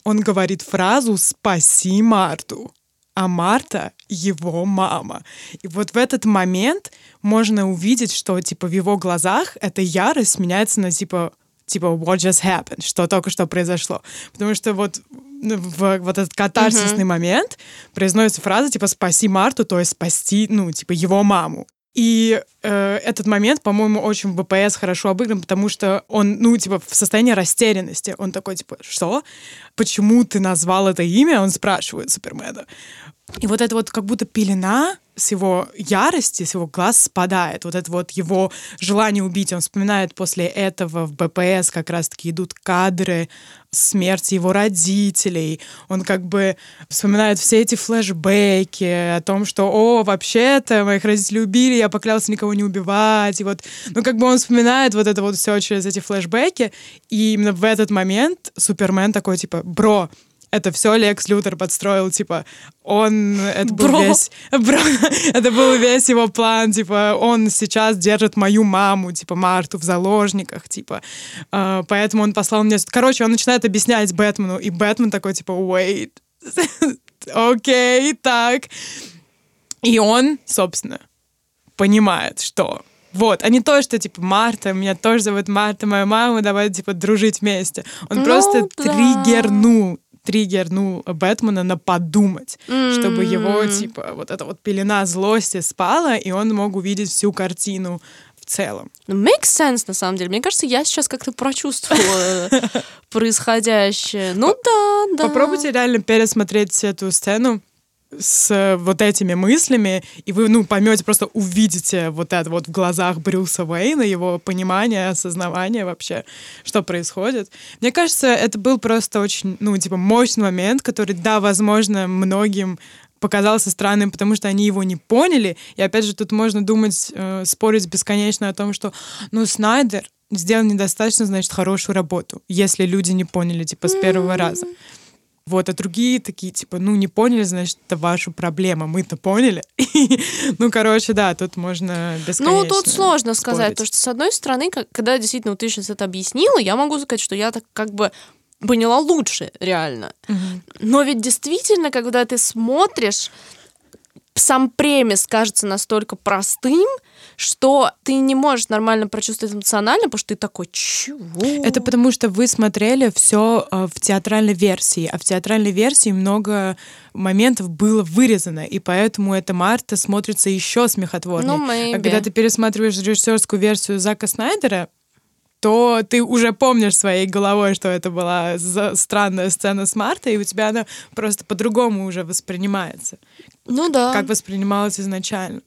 он говорит фразу «спаси Марту» а Марта — его мама. И вот в этот момент можно увидеть, что, типа, в его глазах эта ярость меняется на, типа, типа, what just happened, что только что произошло. Потому что вот ну, в вот этот катарсисный uh-huh. момент произносится фраза, типа, спаси Марту, то есть спасти, ну, типа, его маму. И э, этот момент, по-моему, очень в БПС хорошо обыгран, потому что он, ну, типа, в состоянии растерянности. Он такой, типа, что? Почему ты назвал это имя? Он спрашивает Супермена. И вот это вот как будто пелена с его ярости, с его глаз спадает. Вот это вот его желание убить. Он вспоминает после этого в БПС как раз-таки идут кадры смерти его родителей. Он как бы вспоминает все эти флешбеки о том, что, о, вообще-то моих родителей убили, я поклялся никого не убивать. И вот, ну, как бы он вспоминает вот это вот все через эти флешбеки. И именно в этот момент Супермен такой, типа, бро, это все Лекс Лютер подстроил, типа, он, это был бро. весь, бро, это был весь его план, типа, он сейчас держит мою маму, типа, Марту в заложниках, типа, э, поэтому он послал мне, короче, он начинает объяснять Бэтмену, и Бэтмен такой, типа, wait, окей, okay, так, и он, собственно, понимает, что вот, а не то, что, типа, Марта, меня тоже зовут Марта, моя мама, давай, типа, дружить вместе. Он ну, просто да. триггернул триггернул Бэтмена на подумать, mm-hmm. чтобы его, типа, вот эта вот пелена злости спала, и он мог увидеть всю картину в целом. Ну, makes sense, на самом деле. Мне кажется, я сейчас как-то прочувствовала происходящее. Ну да, да. Попробуйте реально пересмотреть эту сцену с вот этими мыслями, и вы, ну, поймете, просто увидите вот это вот в глазах Брюса Уэйна, его понимание, осознавание вообще, что происходит. Мне кажется, это был просто очень, ну, типа, мощный момент, который, да, возможно, многим показался странным, потому что они его не поняли. И опять же, тут можно думать, э, спорить бесконечно о том, что, ну, Снайдер сделал недостаточно, значит, хорошую работу, если люди не поняли, типа, с первого раза. Вот, а другие такие, типа, ну, не поняли, значит, это ваша проблема. Мы-то поняли. ну, короче, да, тут можно бесконечно Ну, тут сложно спорить. сказать, потому что, с одной стороны, когда действительно ты сейчас это объяснила, я могу сказать, что я так как бы поняла лучше, реально. Но ведь действительно, когда ты смотришь, сам премис кажется настолько простым, что ты не можешь нормально прочувствовать эмоционально, потому что ты такой, чего? Это потому что вы смотрели все э, в театральной версии, а в театральной версии много моментов было вырезано, и поэтому эта Марта смотрится еще смехотворнее. Ну, а когда ты пересматриваешь режиссерскую версию Зака Снайдера, то ты уже помнишь своей головой, что это была странная сцена с Мартой, и у тебя она просто по-другому уже воспринимается. Ну да. Как воспринималась изначально.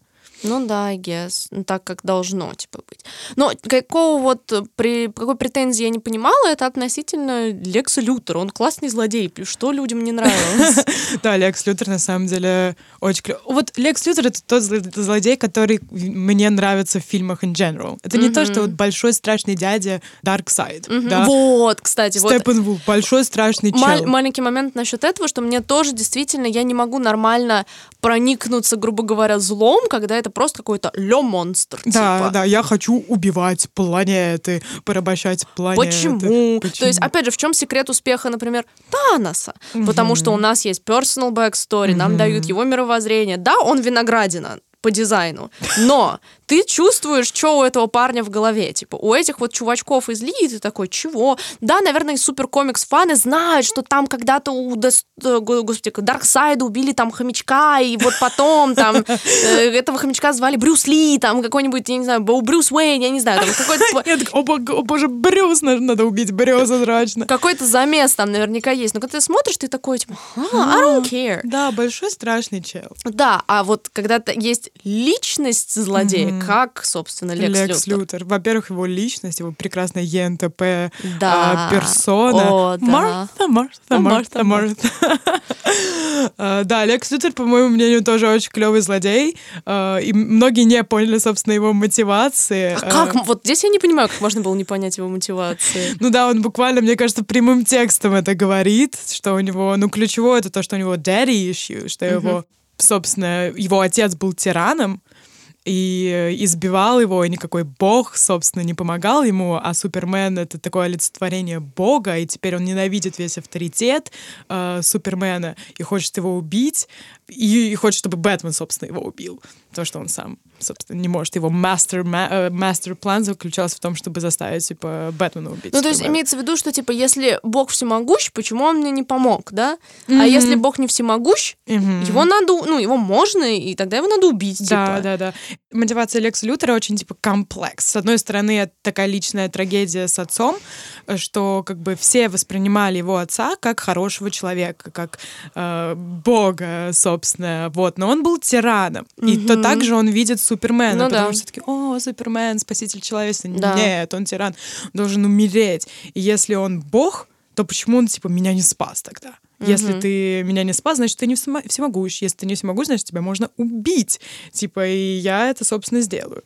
Ну да, I guess. Ну, так, как должно, типа, быть. Но какого вот, э, при, какой претензии я не понимала, это относительно Лекса Лютера. Он классный злодей. Что людям не нравилось? Да, Лекс Лютер на самом деле очень клевый. Вот Лекс Лютер — это тот злодей, который мне нравится в фильмах in general. Это не то, что вот большой страшный дядя Dark Side. Вот, кстати. Степенвулф, большой страшный чел. Маленький момент насчет этого, что мне тоже действительно, я не могу нормально проникнуться, грубо говоря, злом, когда это просто какой-то лё-монстр. Да, типа. да, я хочу убивать планеты, порабощать планеты. Почему? Почему? То есть, опять же, в чем секрет успеха, например, Таноса? Угу. Потому что у нас есть personal backstory, угу. нам дают его мировоззрение. Да, он виноградина, по дизайну. Но ты чувствуешь, что у этого парня в голове. Типа, у этих вот чувачков из Ли, ты такой, чего? Да, наверное, суперкомикс-фаны знают, что там когда-то у, Дес... Э, господи, Дарксайда убили там хомячка, и вот потом там э, этого хомячка звали Брюс Ли, там какой-нибудь, я не знаю, Брюс Уэйн, я не знаю, там какой-то... О, боже, Брюс, надо убить Брюса срочно. Какой-то замес там наверняка есть. Но когда ты смотришь, ты такой, типа, I don't care. Да, большой страшный чел. Да, а вот когда есть личность злодея, как, собственно, Лекс, Лекс Лютер. Лютер. Во-первых, его личность, его прекрасная ЕНТП Да. а, персона. О, да. Марта, Марта, Марта, Марта. А, Да, Лекс Лютер, по моему мнению, тоже очень клевый злодей. А, И многие не поняли, собственно, его мотивации. А как? Вот здесь я не понимаю, как можно было не понять его мотивации. Ну да, он буквально, мне кажется, прямым текстом это говорит, что у него, ну, ключевое это то, что у него daddy issue, что его, собственно, его отец был тираном, и э, избивал его, и никакой бог, собственно, не помогал ему, а Супермен — это такое олицетворение бога, и теперь он ненавидит весь авторитет э, Супермена и хочет его убить, и, и хочет, чтобы Бэтмен, собственно, его убил, потому что он сам, собственно, не может. Его мастер, мастер план заключался в том, чтобы заставить, типа, Бэтмена убить. Ну, то есть имеется в виду, что, типа, если Бог всемогущ, почему он мне не помог, да? А если Бог не всемогущ, Мгм. его надо, ну, его можно, и тогда его надо убить, Да, типа. да, да. Мотивация Лекса Лютера очень, типа, комплекс. С одной стороны, это такая личная трагедия с отцом, что, как бы, все воспринимали его отца как хорошего человека, как э, бога, собственно, вот. Но он был тираном. И то также он видит Супермена, Ну потому да. что такие, о, Супермен, спаситель человечества. Да. Нет, он тиран, должен умереть. И если он бог, то почему он, типа, меня не спас тогда? Если ты меня не спас, значит, ты не всемо- всемогущ. Если ты не всемогущ, значит, тебя можно убить. Типа, и я это, собственно, сделаю.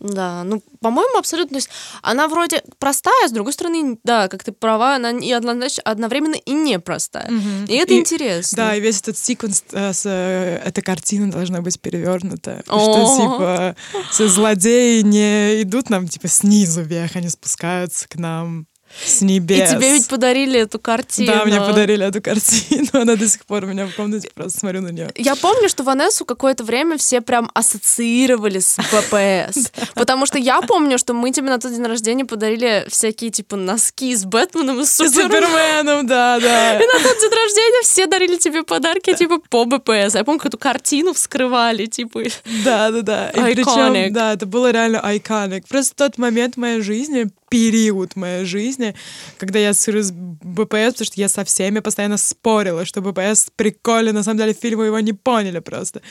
Да, ну, по-моему, абсолютно. То есть она вроде простая, с другой стороны, да, как ты права, она и однозначно, одновременно и непростая. И это И- интересно. Да, и весь этот секвенс, э, с, э, эта картина должна быть перевернута. Что, типа, все злодеи не идут нам, типа, снизу вверх, они спускаются к нам с И небес. тебе ведь подарили эту картину. Да, мне подарили эту картину, она до сих пор у меня в комнате, просто смотрю на нее. Я помню, что Ванессу какое-то время все прям ассоциировали с ППС. Потому что я помню, что мы тебе на тот день рождения подарили всякие, типа, носки с Бэтменом и с Суперменом. Суперменом, да, да. И на тот день рождения все дарили тебе подарки, типа, по БПС. Я помню, эту картину вскрывали, типа. Да, да, да. И Iconic. причем, да, это было реально айконик. Просто тот момент в моей жизни, период моей жизни, когда я с БПС, потому что я со всеми постоянно спорила, что БПС прикольный, на самом деле фильмы его не поняли просто.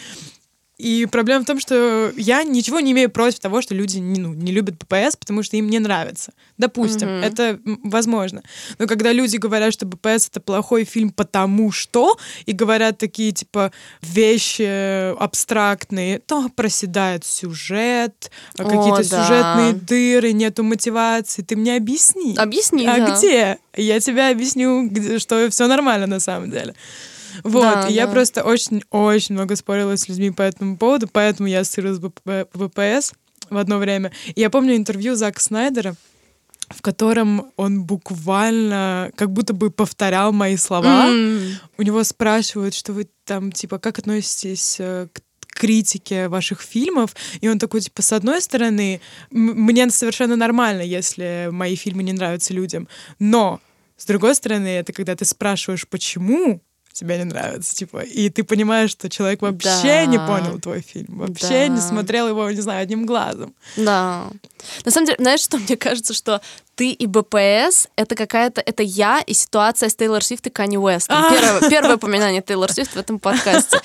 И проблема в том, что я ничего не имею против того, что люди не, ну, не любят ППС, потому что им не нравится. Допустим, Мгм. это возможно. Но когда люди говорят, что БПС это плохой фильм потому что, и говорят такие, типа, вещи абстрактные, то проседает сюжет, а О, какие-то да. сюжетные дыры, нету мотивации. Ты мне объясни. Объясни, а да. где? Я тебе объясню, что все нормально на самом деле. Вот, Да, и я да. просто очень-очень много спорила с людьми по этому поводу, поэтому я ассоциирую с БП ВПС в одно время. И я помню интервью Зака Снайдера, в котором он буквально как будто бы повторял мои слова. М. У него спрашивают, что вы там, типа, как относитесь э, к критике ваших фильмов, и он такой, типа, с одной стороны, мне совершенно нормально, если мои фильмы не нравятся людям, но, с другой стороны, это когда ты спрашиваешь, почему тебе не нравится, типа, и ты понимаешь, что человек вообще Да. не понял твой фильм, вообще не Да. смотрел его, не знаю, одним глазом. Да. На самом деле, знаешь, что мне кажется, что ты и БПС — это какая-то... Это я и ситуация с Тейлор Свифт и Канни Уэстом. А. Первое, первое упоминание Тейлор Свифт в этом подкасте.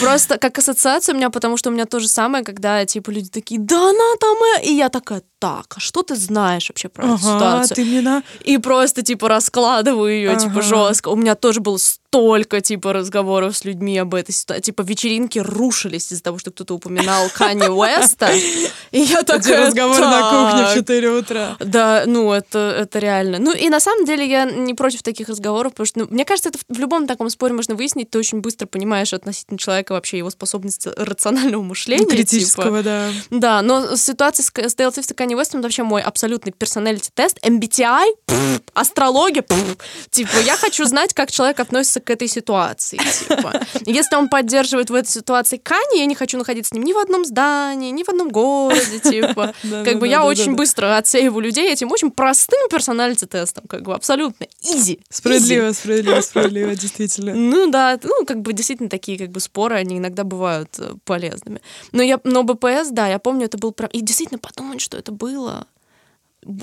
Просто как ассоциация у меня, потому что у меня то же самое, когда, типа, люди такие, да она там... э». И я такая, так, а что ты знаешь вообще про эту Ага, ситуацию? ты мне на... И просто, типа, раскладываю ее, типа, Ага. жестко. У меня тоже было столько, типа, разговоров с людьми об этой ситуации. Типа, вечеринки рушились из-за того, что кто-то упоминал Канни Уэста. И я такая, разговоры «Так, на кухне в 4 утра. Да, ну, это, это реально. Ну, и на самом деле я не против таких разговоров, потому что, ну, мне кажется, это в любом таком споре можно выяснить, ты очень быстро понимаешь относительно человека вообще его способности рационального мышления. Критического, типа. да. Да, но ситуация с, с Тейлор Свифт и Канни Уэстом вообще мой абсолютный персоналити-тест. MBTI, пфф, астрология, пфф. типа, я хочу знать, как человек относится к этой ситуации. Типа. Если он поддерживает в этой ситуации Канни, я не хочу находиться с ним ни в одном здании, ни в одном городе, типа. Как бы я очень быстро отсеиваю людей этим очень простым персоналити-тестом, как бы абсолютно изи. Справедливо, справедливо, справедливо, действительно. Ну да, ну как бы действительно такие как бы споры, они иногда бывают э, полезными. Но я, но БПС, да, я помню, это был прям... И действительно подумать, что это было...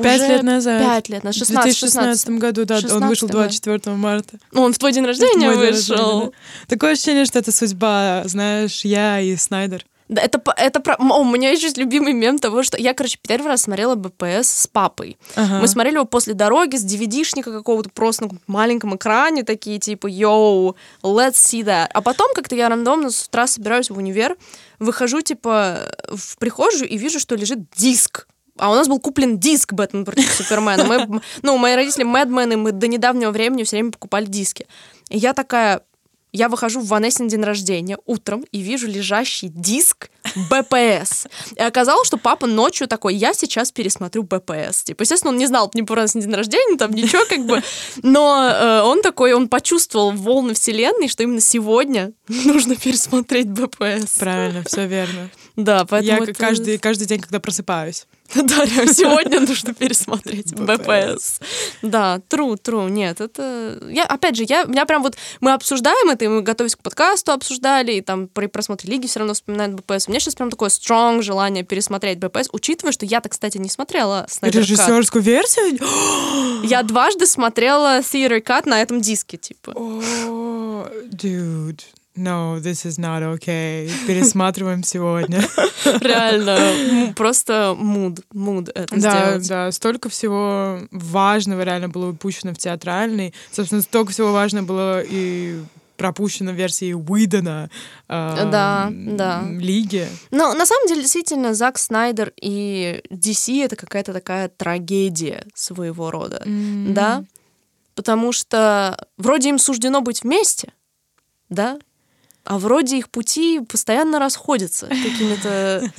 Пять лет назад. Пять лет назад. В 16, 2016 году, да, он вышел 16, 24 марта. Ну, он в твой день рождения Мой день вышел. рождения, да. Такое ощущение, что это судьба, знаешь, я и Снайдер. Да, это, это про... О, у меня есть любимый мем того, что я, короче, первый раз смотрела БПС с папой. Ага. Мы смотрели его после дороги с DVD-шника какого-то просто на маленьком экране, такие типа «Йоу, let's see that». А потом как-то я рандомно с утра собираюсь в универ, выхожу типа в прихожую и вижу, что лежит диск а у нас был куплен диск Бэтмен против Супермена. Мы, ну, мои родители Мэдмены, мы до недавнего времени все время покупали диски. И я такая, я выхожу в Ванессин день рождения утром и вижу лежащий диск БПС. И оказалось, что папа ночью такой, я сейчас пересмотрю БПС. Типа, естественно, он не знал ни про Ванессин день рождения, там ничего как бы, но э, он такой, он почувствовал волны вселенной, что именно сегодня нужно пересмотреть БПС. Правильно, все верно. Да, поэтому Я это- каждый, каждый день, когда просыпаюсь. Да, реально, сегодня нужно пересмотреть BPS. БПС. Да, true, true. Нет, это... Я, опять же, я, меня прям вот... Мы обсуждаем это, и мы, готовясь к подкасту, обсуждали, и там при просмотре Лиги все равно вспоминают БПС. У меня сейчас прям такое strong желание пересмотреть БПС, учитывая, что я-то, кстати, не смотрела Кат. Режиссерскую версию? Я дважды смотрела Theater Cut на этом диске, типа. О, dude. No, this is not okay. Пересматриваем сегодня. Реально, просто муд, муд это Да, сделать. да, столько всего важного реально было упущено в театральной. Собственно, столько всего важного было и пропущено в версии Уидона э, Да, да. Лиги. Но на самом деле, действительно, Зак Снайдер и DC — это какая-то такая трагедия своего рода, да? Потому что вроде им суждено быть вместе, да? А вроде их пути постоянно расходятся какими-то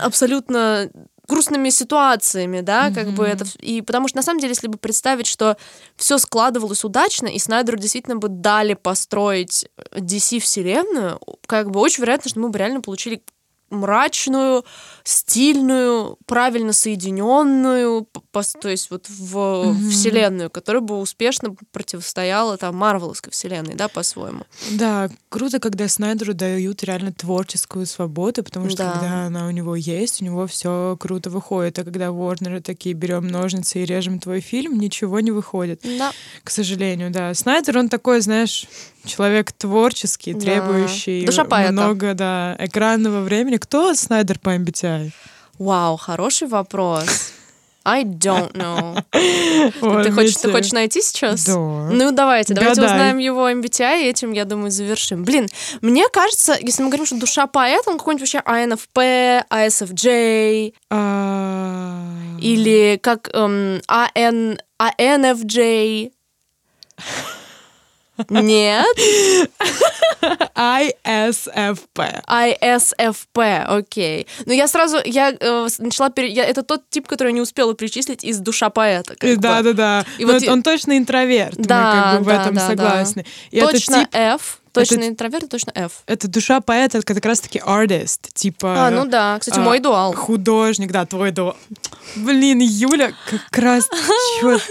абсолютно грустными ситуациями, да, как бы это... И потому что, на самом деле, если бы представить, что все складывалось удачно, и Снайдеру действительно бы дали построить DC-вселенную, как бы очень вероятно, что мы бы реально получили мрачную, стильную, правильно соединенную, то есть вот в вселенную, которая бы успешно противостояла там Марвеловской вселенной, да, по-своему. Да, круто, когда Снайдеру дают реально творческую свободу, потому что Да. когда она у него есть, у него все круто выходит. А когда Warner такие берем ножницы и режем твой фильм, ничего не выходит. Да. К сожалению, да. Снайдер, он такой, знаешь, человек творческий, Да. требующий Душа поэта. много, да, экранного времени. Кто Снайдер по MBTI? Вау, хороший вопрос. I don't know. Ой, Ты хочешь, ты хочешь найти сейчас? Да. Ну, давайте, давайте Гадай. узнаем его MBTI, и этим, я думаю, завершим. Блин, мне кажется, если мы говорим, что душа поэта, он какой-нибудь вообще INFP, ISFJ, А, или как эм, AN, ANFJ. Нет, ISFP. ISFP, окей. Но я сразу, я э, начала, пере- я, это тот тип, который я не успела перечислить из душа поэта. Да, да, да. И Но вот он точно интроверт. Мы Да, как бы в да, этом да, да. согласны. И точно тип, F, точно это- интроверт, точно F. это душа поэта, это как раз-таки артист, типа. А, ну да, кстати, а, мой дуал. Художник, да, твой дуал. Блин, Юля, как раз чёрт.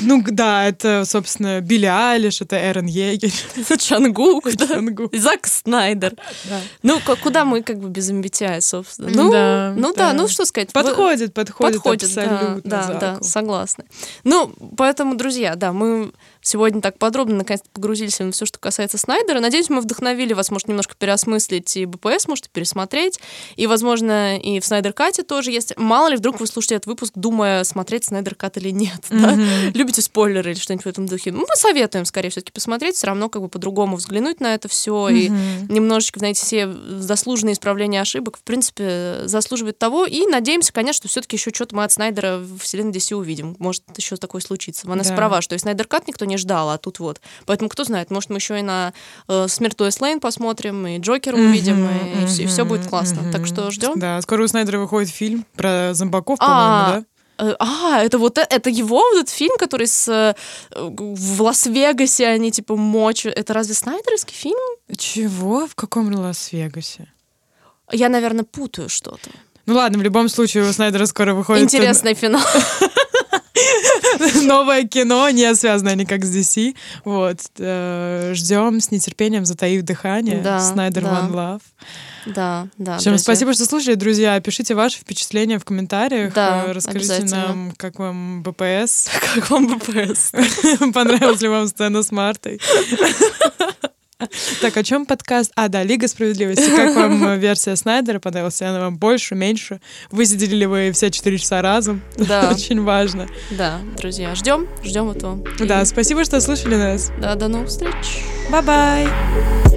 Ну да, это, собственно, Билли Айлиш, это Эрен Егерь. Чангук, да. Чангук. Зак Снайдер. Да. Ну, куда мы как бы без MBTI, собственно? Ну, Да, ну да, да. ну что сказать. Подходит, подходит, Подходит, да, абсолютно. да, да, Заку. согласна. Ну, поэтому, друзья, да, мы сегодня так подробно наконец-то погрузились в все, что касается Снайдера. Надеюсь, мы вдохновили вас, может, немножко переосмыслить и БПС, может, и пересмотреть. И, возможно, и в Снайдер Кате тоже есть. Мало ли, вдруг вы слушаете этот выпуск, думая, смотреть Снайдер Кат или нет, да? любите спойлеры или что-нибудь в этом духе, ну, мы советуем, скорее все-таки посмотреть, все равно как бы по-другому взглянуть на это все и немножечко, знаете, все заслуженные исправления ошибок, в принципе, заслуживает того. И надеемся, конечно, что все-таки еще что-то мы от Снайдера в вселенной DC увидим. Может, еще такое случится. Она да. права, что и Снайдер Кат никто не ждал, а тут вот. Поэтому кто знает, может, мы еще и на э, Смерть Лоис Лейн посмотрим, и Джокера увидим, и, и, и все будет классно. Так что ждем. Да, скоро у Снайдера выходит фильм про зомбаков, по-моему, да? Э, а, это вот э, это его вот этот фильм, который с э, в Лас-Вегасе они типа мочат. Это разве снайдеровский фильм? Чего? В каком Лас-Вегасе? Я, наверное, путаю что-то. Ну ладно, в любом случае у Снайдера скоро выходит... Интересный финал. Новое кино, не связанное никак с DC. Вот. Ждем с нетерпением, затаив дыхание. Да, Снайдер One Love. Да, да. Всем спасибо, что слушали, друзья. Пишите ваши впечатления в комментариях. Да, Расскажите нам, как вам БПС. Как вам БПС? Понравилась ли вам сцена с Мартой? Так, о чем подкаст? А, да, Лига справедливости. Как вам версия Снайдера? Понравилась она вам больше, меньше? Высидели ли вы все четыре часа разом? Да. Очень важно. Да, друзья, ждем, ждем этого. Да, спасибо, что слушали нас. Да, до новых встреч. Бай-бай.